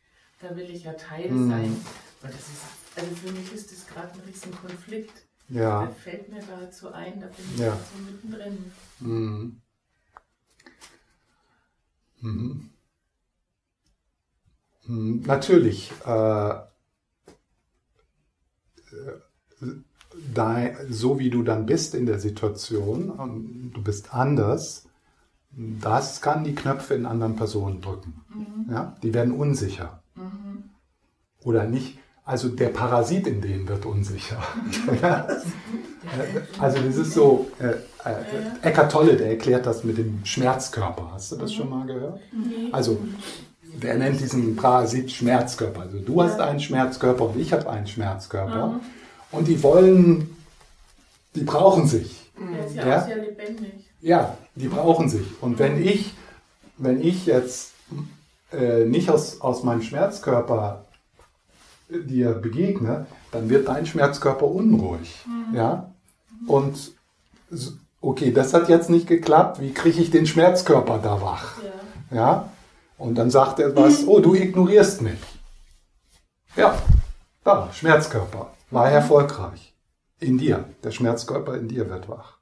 Da will ich ja Teil mhm. sein. Und das ist, also für mich ist das gerade ein riesen Konflikt. Ja. Der fällt mir dazu ein, da bin ich ja. so mittendrin. Mhm. Mhm. Hm, natürlich, äh, dein, so wie du dann bist in der Situation, du bist anders, das kann die Knöpfe in anderen Personen drücken. Mhm. Ja? Die werden unsicher. Mhm. Oder nicht. Also der Parasit in denen wird unsicher. *laughs* *laughs* also das ist so, äh, äh, Eckart Tolle, der erklärt das mit dem Schmerzkörper. Hast du das mhm. schon mal gehört? Also der nennt diesen Parasit Schmerzkörper. Also du hast einen Schmerzkörper und ich habe einen Schmerzkörper. Mhm. Und die wollen, die brauchen sich. Der ist ja, ja? sehr lebendig. Ja, die brauchen sich. Und wenn ich, wenn ich jetzt äh, nicht aus, aus meinem Schmerzkörper dir begegne, dann wird dein Schmerzkörper unruhig. Mhm. Ja? Und okay, das hat jetzt nicht geklappt. Wie kriege ich den Schmerzkörper da wach? Ja. ja? Und dann sagt er was, *laughs* oh, du ignorierst mich. Ja, da, Schmerzkörper, war erfolgreich. In dir, der Schmerzkörper in dir wird wach.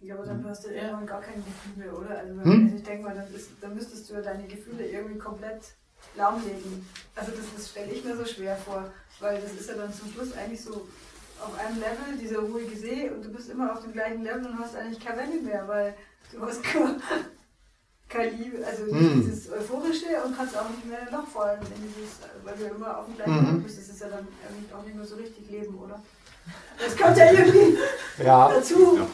Ja, aber dann hast du irgendwann gar keine Gefühle, oder? Also, hm? ich denke mal, dann, ist, dann müsstest du ja deine Gefühle irgendwie komplett lahmlegen. Also das, das stelle ich mir so schwer vor, weil das ist ja dann zum Schluss eigentlich so auf einem Level, dieser ruhige See, und du bist immer auf dem gleichen Level und hast eigentlich keine Welle mehr, weil du hast *laughs* kein Liebe, also mm. dieses Euphorische und kannst auch nicht mehr nachfallen in dieses, weil du immer auf dem gleichen Punkt mm. bist. Das ist ja dann auch nicht mehr so richtig Leben, oder? Das kommt ja irgendwie ja. dazu. Ja,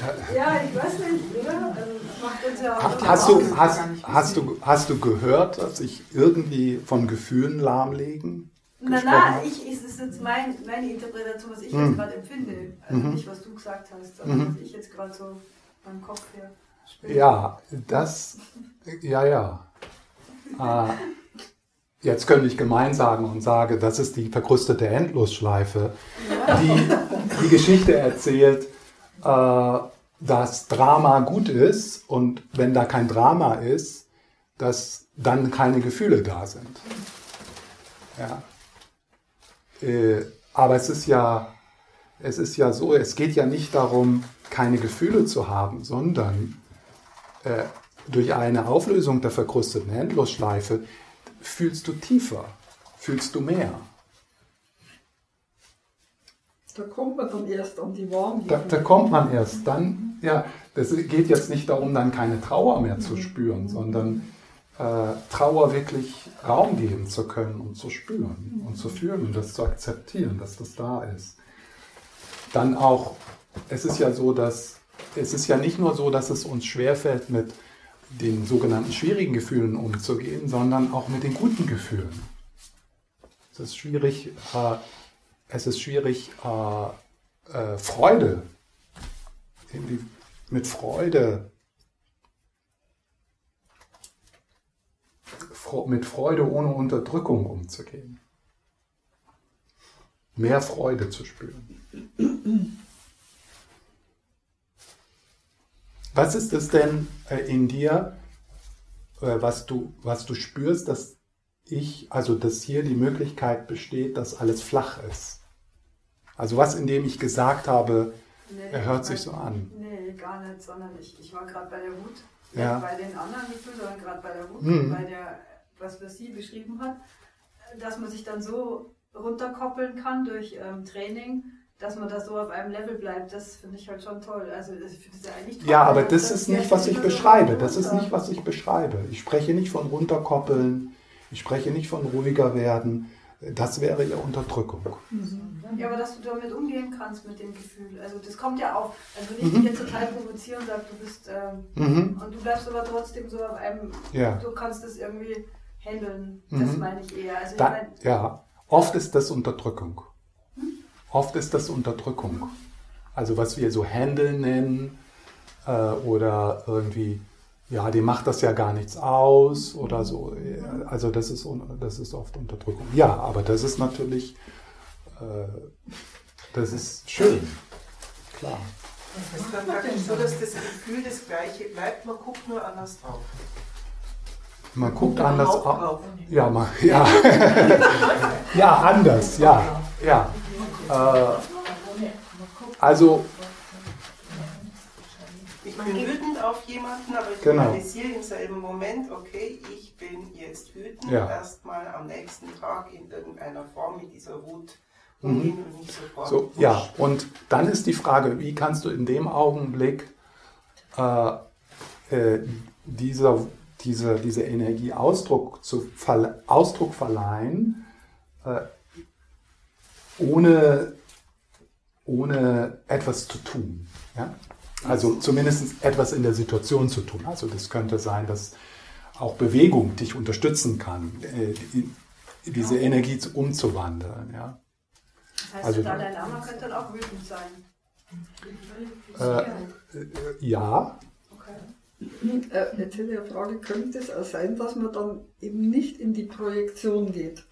ich weiß nicht, oder? Also, macht uns ja auch Hast du, hast, hast, du, hast du gehört, dass sich irgendwie von Gefühlen lahmlegen? Na, na, ich, es ist jetzt mein, meine Interpretation, was ich Mhm. jetzt gerade empfinde. Also Mhm. nicht, was du gesagt hast, sondern Mhm. was ich jetzt gerade so meinem Kopf her spüre. Ja, das, ja, ja. Äh, jetzt könnte ich gemein sagen und sage, das ist die verkrustete Endlosschleife, die die Geschichte erzählt, äh, dass Drama gut ist und wenn da kein Drama ist, dass dann keine Gefühle da sind. Ja. Äh, aber es ist ja, es ist ja so, es geht ja nicht darum, keine Gefühle zu haben, sondern äh, durch eine Auflösung der verkrusteten Endlosschleife fühlst du tiefer, fühlst du mehr. Da kommt man dann erst an die Wahrnehmung. Da, da kommt man erst dann, ja, das geht jetzt nicht darum, dann keine Trauer mehr zu spüren, sondern äh, Trauer wirklich Raum geben zu können und zu spüren und zu fühlen und das zu akzeptieren, dass das da ist. Dann auch, es ist ja so, dass es ist ja nicht nur so, dass es uns schwerfällt, mit den sogenannten schwierigen Gefühlen umzugehen, sondern auch mit den guten Gefühlen. Es ist schwierig, äh, es ist schwierig, äh, äh, Freude, irgendwie mit Freude, mit Freude ohne Unterdrückung umzugehen. Mehr Freude zu spüren. Was ist es denn äh, in dir, äh, was du, was du spürst, dass ich, also dass hier die Möglichkeit besteht, dass alles flach ist? Also was, in dem ich gesagt habe, Nee, er hört ich sich so an. Nee, gar nicht, sondern ich, ich war gerade bei der Wut. Ja. Nicht bei den anderen Gefühlen, sondern gerade bei der Wut, Mhm. bei der, was was sie beschrieben hat, dass man sich dann so runterkoppeln kann durch ähm, Training, dass man da so auf einem Level bleibt, das finde ich halt schon toll. Also ich finde das ja eigentlich toll. Ja, aber das dass ist nicht, was ich beschreibe. Das ist nicht, was ich beschreibe. Ich spreche nicht von runterkoppeln. Ich spreche nicht von ruhiger werden. Das wäre ja Unterdrückung. Ja, aber dass du damit umgehen kannst mit dem Gefühl. Also das kommt ja auf. Also wenn ich Mhm. dich jetzt total provoziere und sage, du bist ähm, Mhm. und du bleibst aber trotzdem so auf einem, Ja. du kannst das irgendwie handeln. Mhm. Das meine ich eher. Also ich Da, mein, ja, oft ist das Unterdrückung. Oft ist das Unterdrückung. Also was wir so Handeln nennen äh, oder irgendwie, ja, dem macht das ja gar nichts aus oder so. Also das ist, das ist oft Unterdrückung. Ja, aber das ist natürlich, äh, das ist schön. Klar. Es ist dann praktisch so, dass das Gefühl das gleiche bleibt, man guckt nur anders drauf. Man guckt Oder anders drauf. Ja, mal, *laughs* ja. ja, anders, ja. ja. Äh, also, Ich bin wütend auf jemanden, aber ich Genau. realisiere im selben Moment, okay, ich bin jetzt wütend, Ja. erstmal am nächsten Tag in irgendeiner Form mit dieser Wut umgehen und nicht sofort. Mhm. so, ja, und dann ist die Frage, wie kannst du in dem Augenblick äh, äh, dieser, diese, diese Energie Ausdruck, zu, verle- Ausdruck verleihen, äh, ohne, ohne etwas zu tun. Ja? Also zumindest etwas in der Situation zu tun. Also das könnte sein, dass auch Bewegung dich unterstützen kann, äh, die, diese Energie zu- umzuwandeln. Ja? das heißt, also- der Dalai Lama könnte dann auch wütend sein. Äh, äh, ja, Okay. Äh, jetzt hätte ich eine Frage, könnte es auch sein, dass man dann eben nicht in die Projektion geht?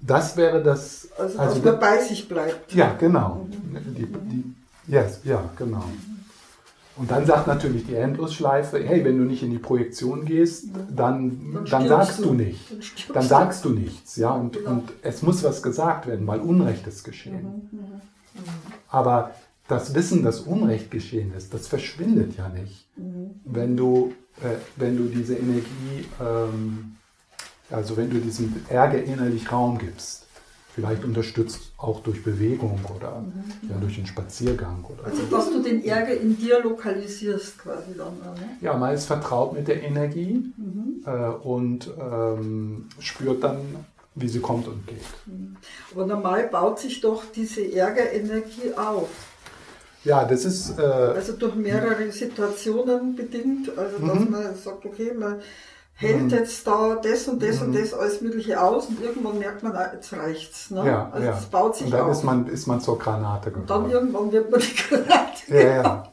das wäre das. Also, also dass man bei sich bleibt. Ja, genau. Die, die, yes, ja, genau. Und dann sagt natürlich die Endlosschleife, hey, wenn du nicht in die Projektion gehst, dann, Dann dann sagst du. du nicht. Dann Dann sagst du nichts, ja. Und, Genau. und es muss was gesagt werden, weil Unrecht ist geschehen. Aber das Wissen, dass Unrecht geschehen ist, das verschwindet ja nicht, wenn du, äh, wenn du diese Energie, ähm, also wenn du diesem Ärger innerlich Raum gibst. Vielleicht unterstützt auch durch Bewegung oder ja, durch einen Spaziergang oder Also, dass du den Ärger in dir lokalisierst quasi dann. Ne? Ja, man ist vertraut mit der Energie äh, und ähm, spürt dann, wie sie kommt und geht. Aber normal baut sich doch diese Ärgerenergie auf. Ja, das ist. Äh, also durch mehrere Situationen bedingt, also dass Mhm. man sagt, okay, man hält jetzt da das und das und Mhm. das alles Mögliche aus und irgendwann merkt man, jetzt reicht's. Ne? ja, also ja. das baut sich Und dann auf. ist man, ist man zur Granate und dann geworden. irgendwann wird man die Granate. Ja, ja.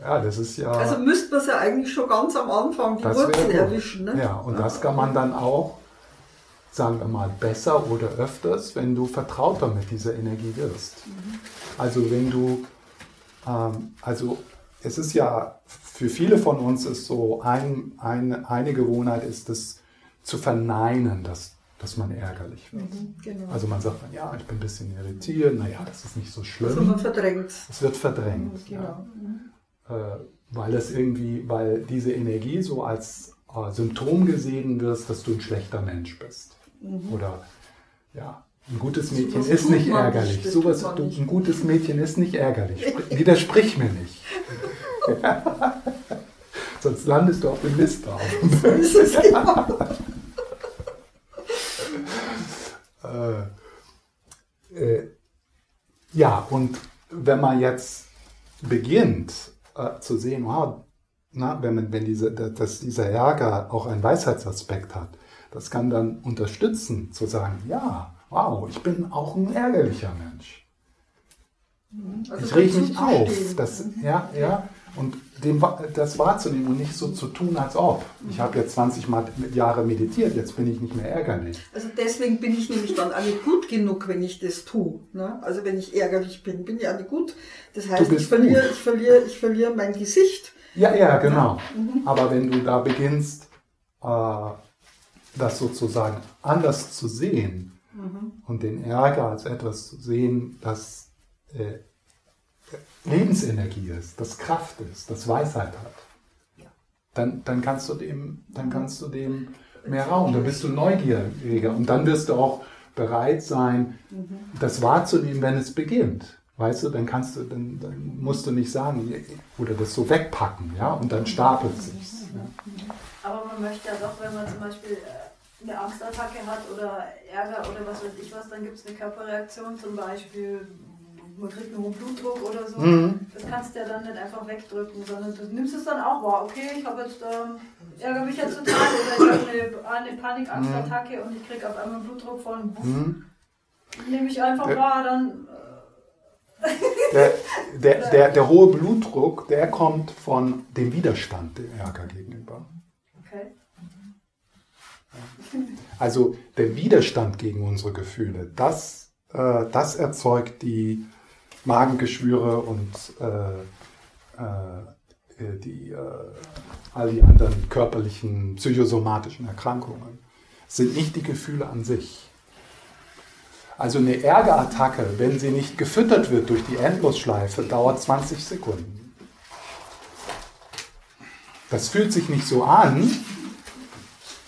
Ja, das ist ja. Also müsste man es ja eigentlich schon ganz am Anfang die Das wäre Wurzel gut. erwischen. Ne? Ja, und das kann man dann auch, sagen wir mal, besser oder öfters, wenn du vertrauter mit dieser Energie wirst. Also wenn du, ähm, also es ist ja, für viele von uns ist so, ein, ein, eine Gewohnheit ist es zu verneinen, dass, dass man ärgerlich wird. Mhm, genau. Also man sagt dann, ja, ich bin ein bisschen irritiert, naja, das ist nicht so schlimm. also man verdrängt Es wird verdrängt. Genau. Ja äh, weil das irgendwie, weil diese Energie so als äh, Symptom gesehen wird, dass du ein schlechter Mensch bist. Oder ja, ein gutes Mädchen Sowas ist nicht ärgerlich. nicht, das tut man du, ein gutes Mädchen ist nicht ärgerlich. Spr- *laughs* Widersprich mir nicht. *laughs* Sonst landest du auf dem Mist drauf. *laughs* *laughs* Äh, äh, ja, und wenn man jetzt beginnt äh, zu sehen, wow, na, wenn, wenn diese, dass dieser Ärger auch einen Weisheitsaspekt hat, das kann dann unterstützen, zu sagen, ja, wow, ich bin auch ein ärgerlicher Mensch. Also ich reg dazu mich auf. Das, ja, ja. Und dem, das wahrzunehmen und nicht so zu tun, als ob. Ich habe jetzt 20 Mal Jahre meditiert, jetzt bin ich nicht mehr ärgerlich. Also deswegen bin ich nämlich dann auch nicht gut genug, wenn ich das tue. Ne? Also wenn ich ärgerlich bin, bin ich auch nicht gut. Das heißt, ich verliere, gut. ich verliere, ich verliere mein Gesicht. Ja, ja, genau. Mhm. Aber wenn du da beginnst, äh, das sozusagen anders zu sehen Mhm. und den Ärger als etwas zu sehen, das äh, Lebensenergie ist, das Kraft ist, das Weisheit hat, dann, dann kannst du dem, dann kannst du dem mehr Raum, dann bist du neugieriger und dann wirst du auch bereit sein, das wahrzunehmen, wenn es beginnt. Weißt du, dann kannst du, dann, dann musst du nicht sagen oder das so wegpacken, ja, und dann stapelt sich's. Ja. Aber man möchte ja doch, wenn man zum Beispiel äh, eine Angstattacke hat oder Ärger oder was weiß ich was, dann gibt es eine Körperreaktion, zum Beispiel man kriegt einen hohen Blutdruck oder so. Mhm. Das kannst du ja dann nicht einfach wegdrücken, sondern du nimmst es dann auch wahr. Okay, ich habe jetzt ähm, ärgere mich jetzt total oder ich habe eine, eine Panikangstattacke und ich kriege auf einmal einen Blutdruck von, Mhm. nehme ich einfach Ja. wahr, dann Der, der, *laughs* der, der hohe Blutdruck, der kommt von dem Widerstand dem Ärger gegenüber. okay. *laughs* Also der Widerstand gegen unsere Gefühle, das, äh, das erzeugt die Magengeschwüre und äh, äh, die, äh, all die anderen körperlichen, psychosomatischen Erkrankungen. Sind nicht die Gefühle an sich. Also eine Ärgerattacke, wenn sie nicht gefüttert wird durch die Endlosschleife, dauert 20 Sekunden. Das fühlt sich nicht so an,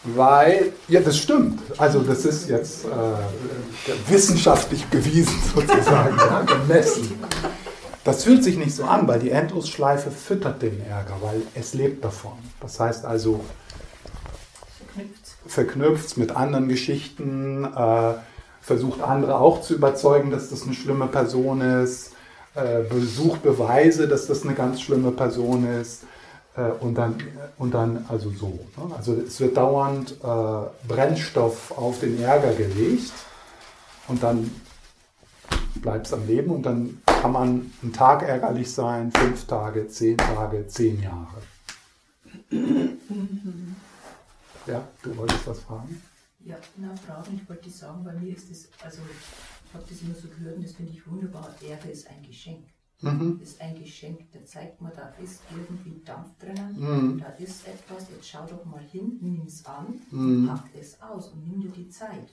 weil, ja, das stimmt. Also das ist jetzt äh, wissenschaftlich bewiesen *laughs* sozusagen, ja, gemessen. Das fühlt sich nicht so an, weil die Endlosschleife füttert den Ärger, weil es lebt davon. Das heißt also, verknüpft es mit anderen Geschichten, äh, versucht andere auch zu überzeugen, dass das eine schlimme Person ist, äh, besucht Beweise, dass das eine ganz schlimme Person ist und, dann, und dann also so. Ne? Also es wird dauernd äh, Brennstoff auf den Ärger gelegt und dann bleibt es am Leben und dann kann man einen Tag ärgerlich sein, fünf Tage, zehn Tage, zehn Jahre. Ja, du wolltest was fragen? Ja, na, Fragen, ich wollte sagen, bei mir ist das, also ich habe das immer so gehört und das finde ich wunderbar. Ärger ist ein Geschenk. Mhm. Ist ein Geschenk, da zeigt man, da ist irgendwie Dampf drinnen, Mhm. da ist etwas, jetzt schau doch mal hin, nimm es an, Mhm. pack es aus und nimm dir die Zeit.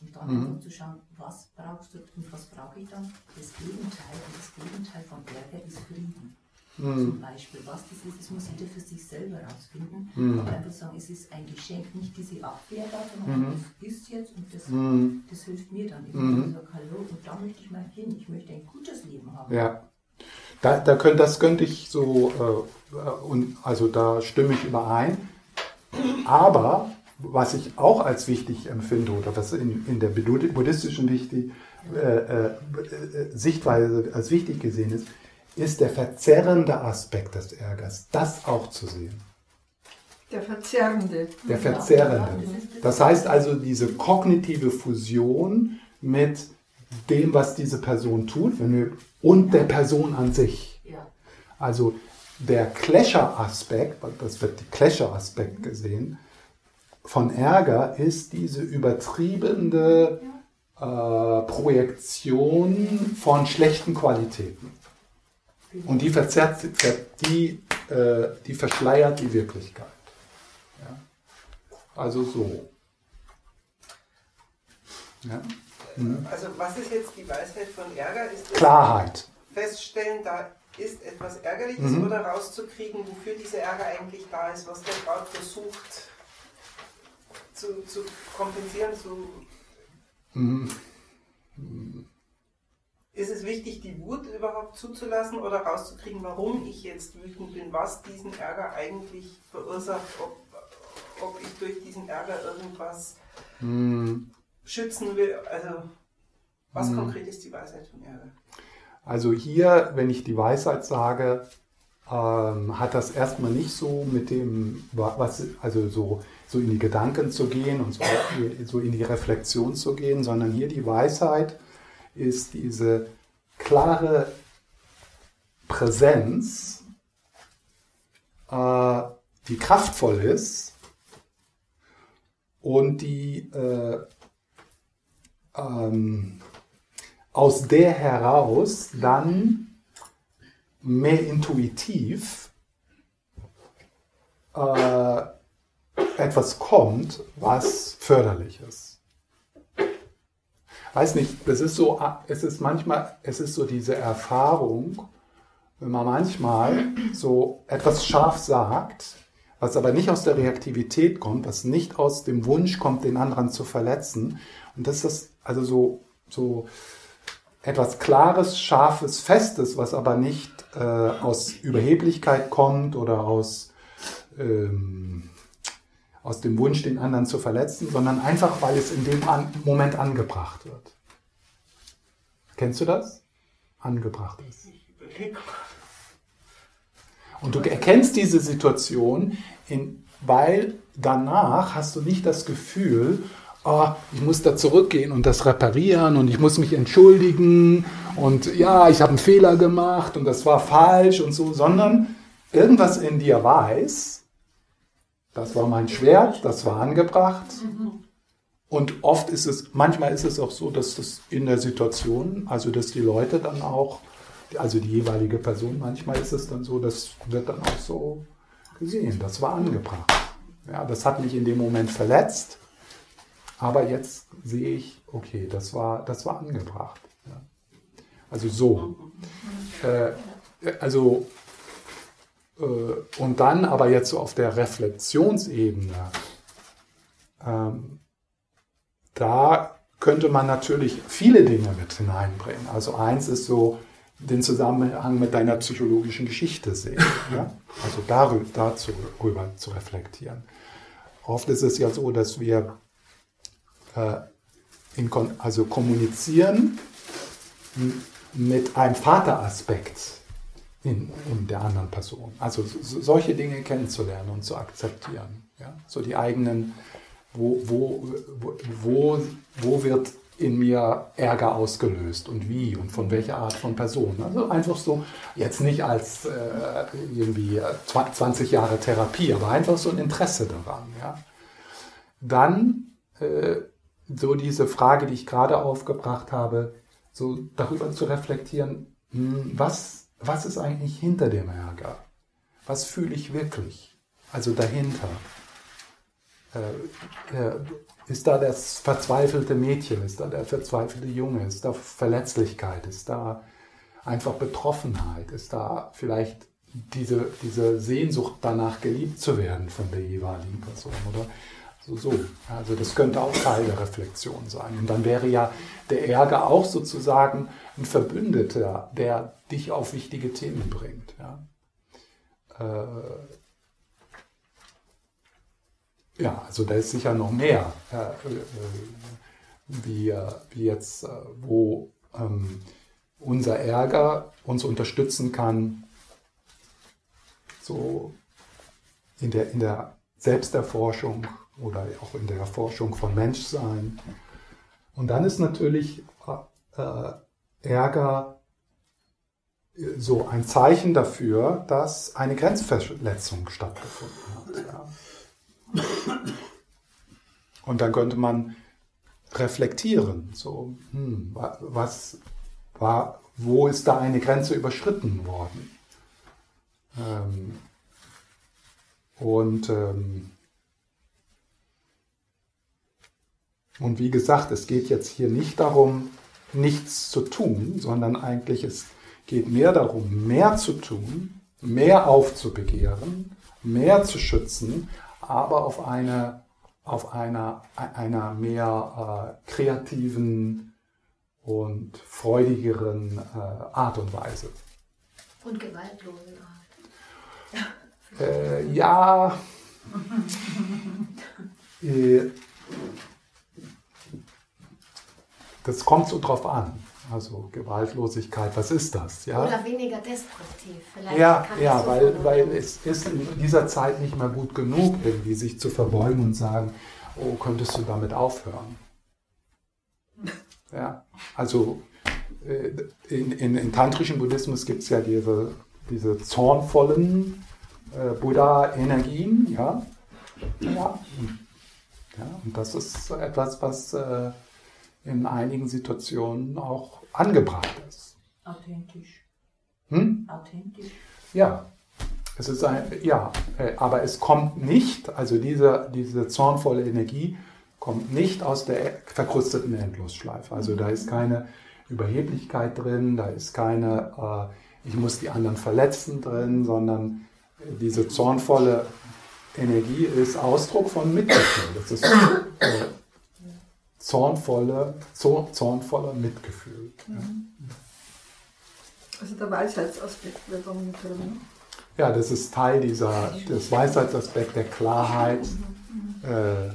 Und dann Mhm. einfach zu schauen, was brauchst du und was brauche ich dann? Das Gegenteil und das Gegenteil von Ärger ist Frieden. Zum Mhm. Beispiel, was das ist, das muss jeder für sich selber rausfinden. Mhm. Aber einfach sagen, es ist ein Geschenk, nicht diese Abwehr da, sondern Mhm. das ist jetzt und das, Mhm. das hilft mir dann. Ich Mhm. sage, hallo, und da möchte ich mal hin. Ich möchte ein gutes Leben haben. Ja. Da, da könnt, das könnte ich so, äh, äh, und, also da stimme ich überein. Aber was ich auch als wichtig empfinde oder was in, in der buddhistischen wichtig, äh, äh, äh, Sichtweise als wichtig gesehen ist, ist der verzerrende Aspekt des Ärgers, das auch zu sehen. Der Verzerrende. Der Verzerrende. Das heißt also diese kognitive Fusion mit dem, was diese Person tut wenn wir, und der Person an sich. Also der Clasher-Aspekt, das wird die Clasher-Aspekt gesehen, von Ärger ist diese übertriebene äh, Projektion von schlechten Qualitäten. Und die, verzerrt, die, äh, die verschleiert die Wirklichkeit. Ja? Also so. Ja? Mhm. Also was ist jetzt die Weisheit von Ärger? Ist Klarheit. Feststellen, da ist etwas Ärgerliches mhm. oder rauszukriegen, wofür dieser Ärger eigentlich da ist, was der gerade versucht zu, zu kompensieren, zu... Mhm. Ist es wichtig, die Wut überhaupt zuzulassen oder rauszukriegen, warum ich jetzt wütend bin, was diesen Ärger eigentlich verursacht, ob, ob ich durch diesen Ärger irgendwas mhm. schützen will? Also, was mhm. konkret ist die Weisheit vom Ärger? Also hier, wenn ich die Weisheit sage, ähm, hat das erstmal nicht so mit dem, was, also so, so in die Gedanken zu gehen und so, so in die Reflexion zu gehen, sondern hier die Weisheit ist diese klare Präsenz, äh, die kraftvoll ist und die äh, ähm, aus der heraus dann mehr intuitiv äh, etwas kommt, was förderlich ist. Weiß nicht, es ist so, es ist manchmal, es ist so diese Erfahrung, wenn man manchmal so etwas scharf sagt, was aber nicht aus der Reaktivität kommt, was nicht aus dem Wunsch kommt, den anderen zu verletzen. Und das ist also so, so etwas Klares, Scharfes, Festes, was aber nicht äh, aus Überheblichkeit kommt oder aus, ähm, aus dem Wunsch, den anderen zu verletzen, sondern einfach, weil es in dem Moment angebracht wird. Kennst du das? Angebracht ist. Und du erkennst diese Situation, in, weil danach hast du nicht das Gefühl, oh, ich muss da zurückgehen und das reparieren und ich muss mich entschuldigen und ja, ich habe einen Fehler gemacht und das war falsch und so, sondern irgendwas in dir weiß, das war mein Schwert, das war angebracht. Und oft ist es, manchmal ist es auch so, dass das in der Situation, also dass die Leute dann auch, also die jeweilige Person, manchmal ist es dann so, das wird dann auch so gesehen, das war angebracht. Ja, das hat mich in dem Moment verletzt aber jetzt sehe ich, okay, das war, das war angebracht. Ja. Also so. Äh, also, und dann aber jetzt so auf der Reflexionsebene, ähm, da könnte man natürlich viele Dinge mit hineinbringen. Also eins ist so, den Zusammenhang mit deiner psychologischen Geschichte sehen. *laughs* Ja? Also darüber, dazu rüber zu reflektieren. Oft ist es ja so, dass wir äh, in, also kommunizieren mit einem Vateraspekt in, in der anderen Person. Also so, solche Dinge kennenzulernen und zu akzeptieren. Ja? So die eigenen, wo, wo, wo, wo wird in mir Ärger ausgelöst und wie und von welcher Art von Person. Also einfach so, jetzt nicht als äh, irgendwie 20 Jahre Therapie, aber einfach so ein Interesse daran. Ja? Dann äh, so diese Frage, die ich gerade aufgebracht habe, so darüber zu reflektieren, hm, was, was ist eigentlich hinter dem Ärger? Was fühle ich wirklich? Also dahinter. Äh, ist da das verzweifelte Mädchen? Ist da der verzweifelte Junge? Ist da Verletzlichkeit? Ist da einfach Betroffenheit? Ist da vielleicht diese, diese Sehnsucht danach geliebt zu werden von der jeweiligen Person? Oder so, so. Also das könnte auch Teil der Reflexion sein. Und dann wäre ja der Ärger auch sozusagen ein Verbündeter, der dich auf wichtige Themen bringt. Ja, äh, ja also da ist sicher noch mehr, äh, wie, wie jetzt, äh, wo ähm, unser Ärger uns unterstützen kann, so in der, in der Selbsterforschung oder auch in der Erforschung von Menschsein. Und dann ist natürlich äh, Ärger so ein Zeichen dafür, dass eine Grenzverletzung stattgefunden hat. Ja. Und dann könnte man reflektieren, so, hm, was war, wo ist da eine Grenze überschritten worden? Ähm, und, ähm, und wie gesagt, es geht jetzt hier nicht darum, nichts zu tun, sondern eigentlich es geht mehr darum, mehr zu tun, mehr aufzubegehren, mehr zu schützen, aber auf eine auf einer, einer mehr äh, kreativen und freudigeren äh, Art und Weise. Und gewaltlosen Art. Äh, ja. Äh, das kommt so drauf an. Also Gewaltlosigkeit, was ist das? Ja? Oder weniger destruktiv. Vielleicht ja, ja so weil, weil es ist in dieser Zeit nicht mehr gut genug, irgendwie sich zu verbeugen und sagen, oh, könntest du damit aufhören? Ja, also äh, in, in, in tantrischen Buddhismus gibt es ja diese, diese zornvollen äh, Buddha-Energien, ja? Ja. ja. Und das ist etwas, was äh, in einigen Situationen auch angebracht ist. Authentisch. Hm? Authentisch. Ja. Es ist ein, ja, äh, aber es kommt nicht, also diese, diese zornvolle Energie kommt nicht aus der verkrusteten Endlosschleife. Also da ist keine Überheblichkeit drin, da ist keine, äh, ich muss die anderen verletzen drin, sondern diese zornvolle Energie ist Ausdruck von Mitgefühl. Das ist äh, zornvolle, zornvoller Mitgefühl. Ja. Also der Weisheitsaspekt wird dann mit drin. Ja, das ist Teil dieser, des Weisheitsaspekts der Klarheit. Äh,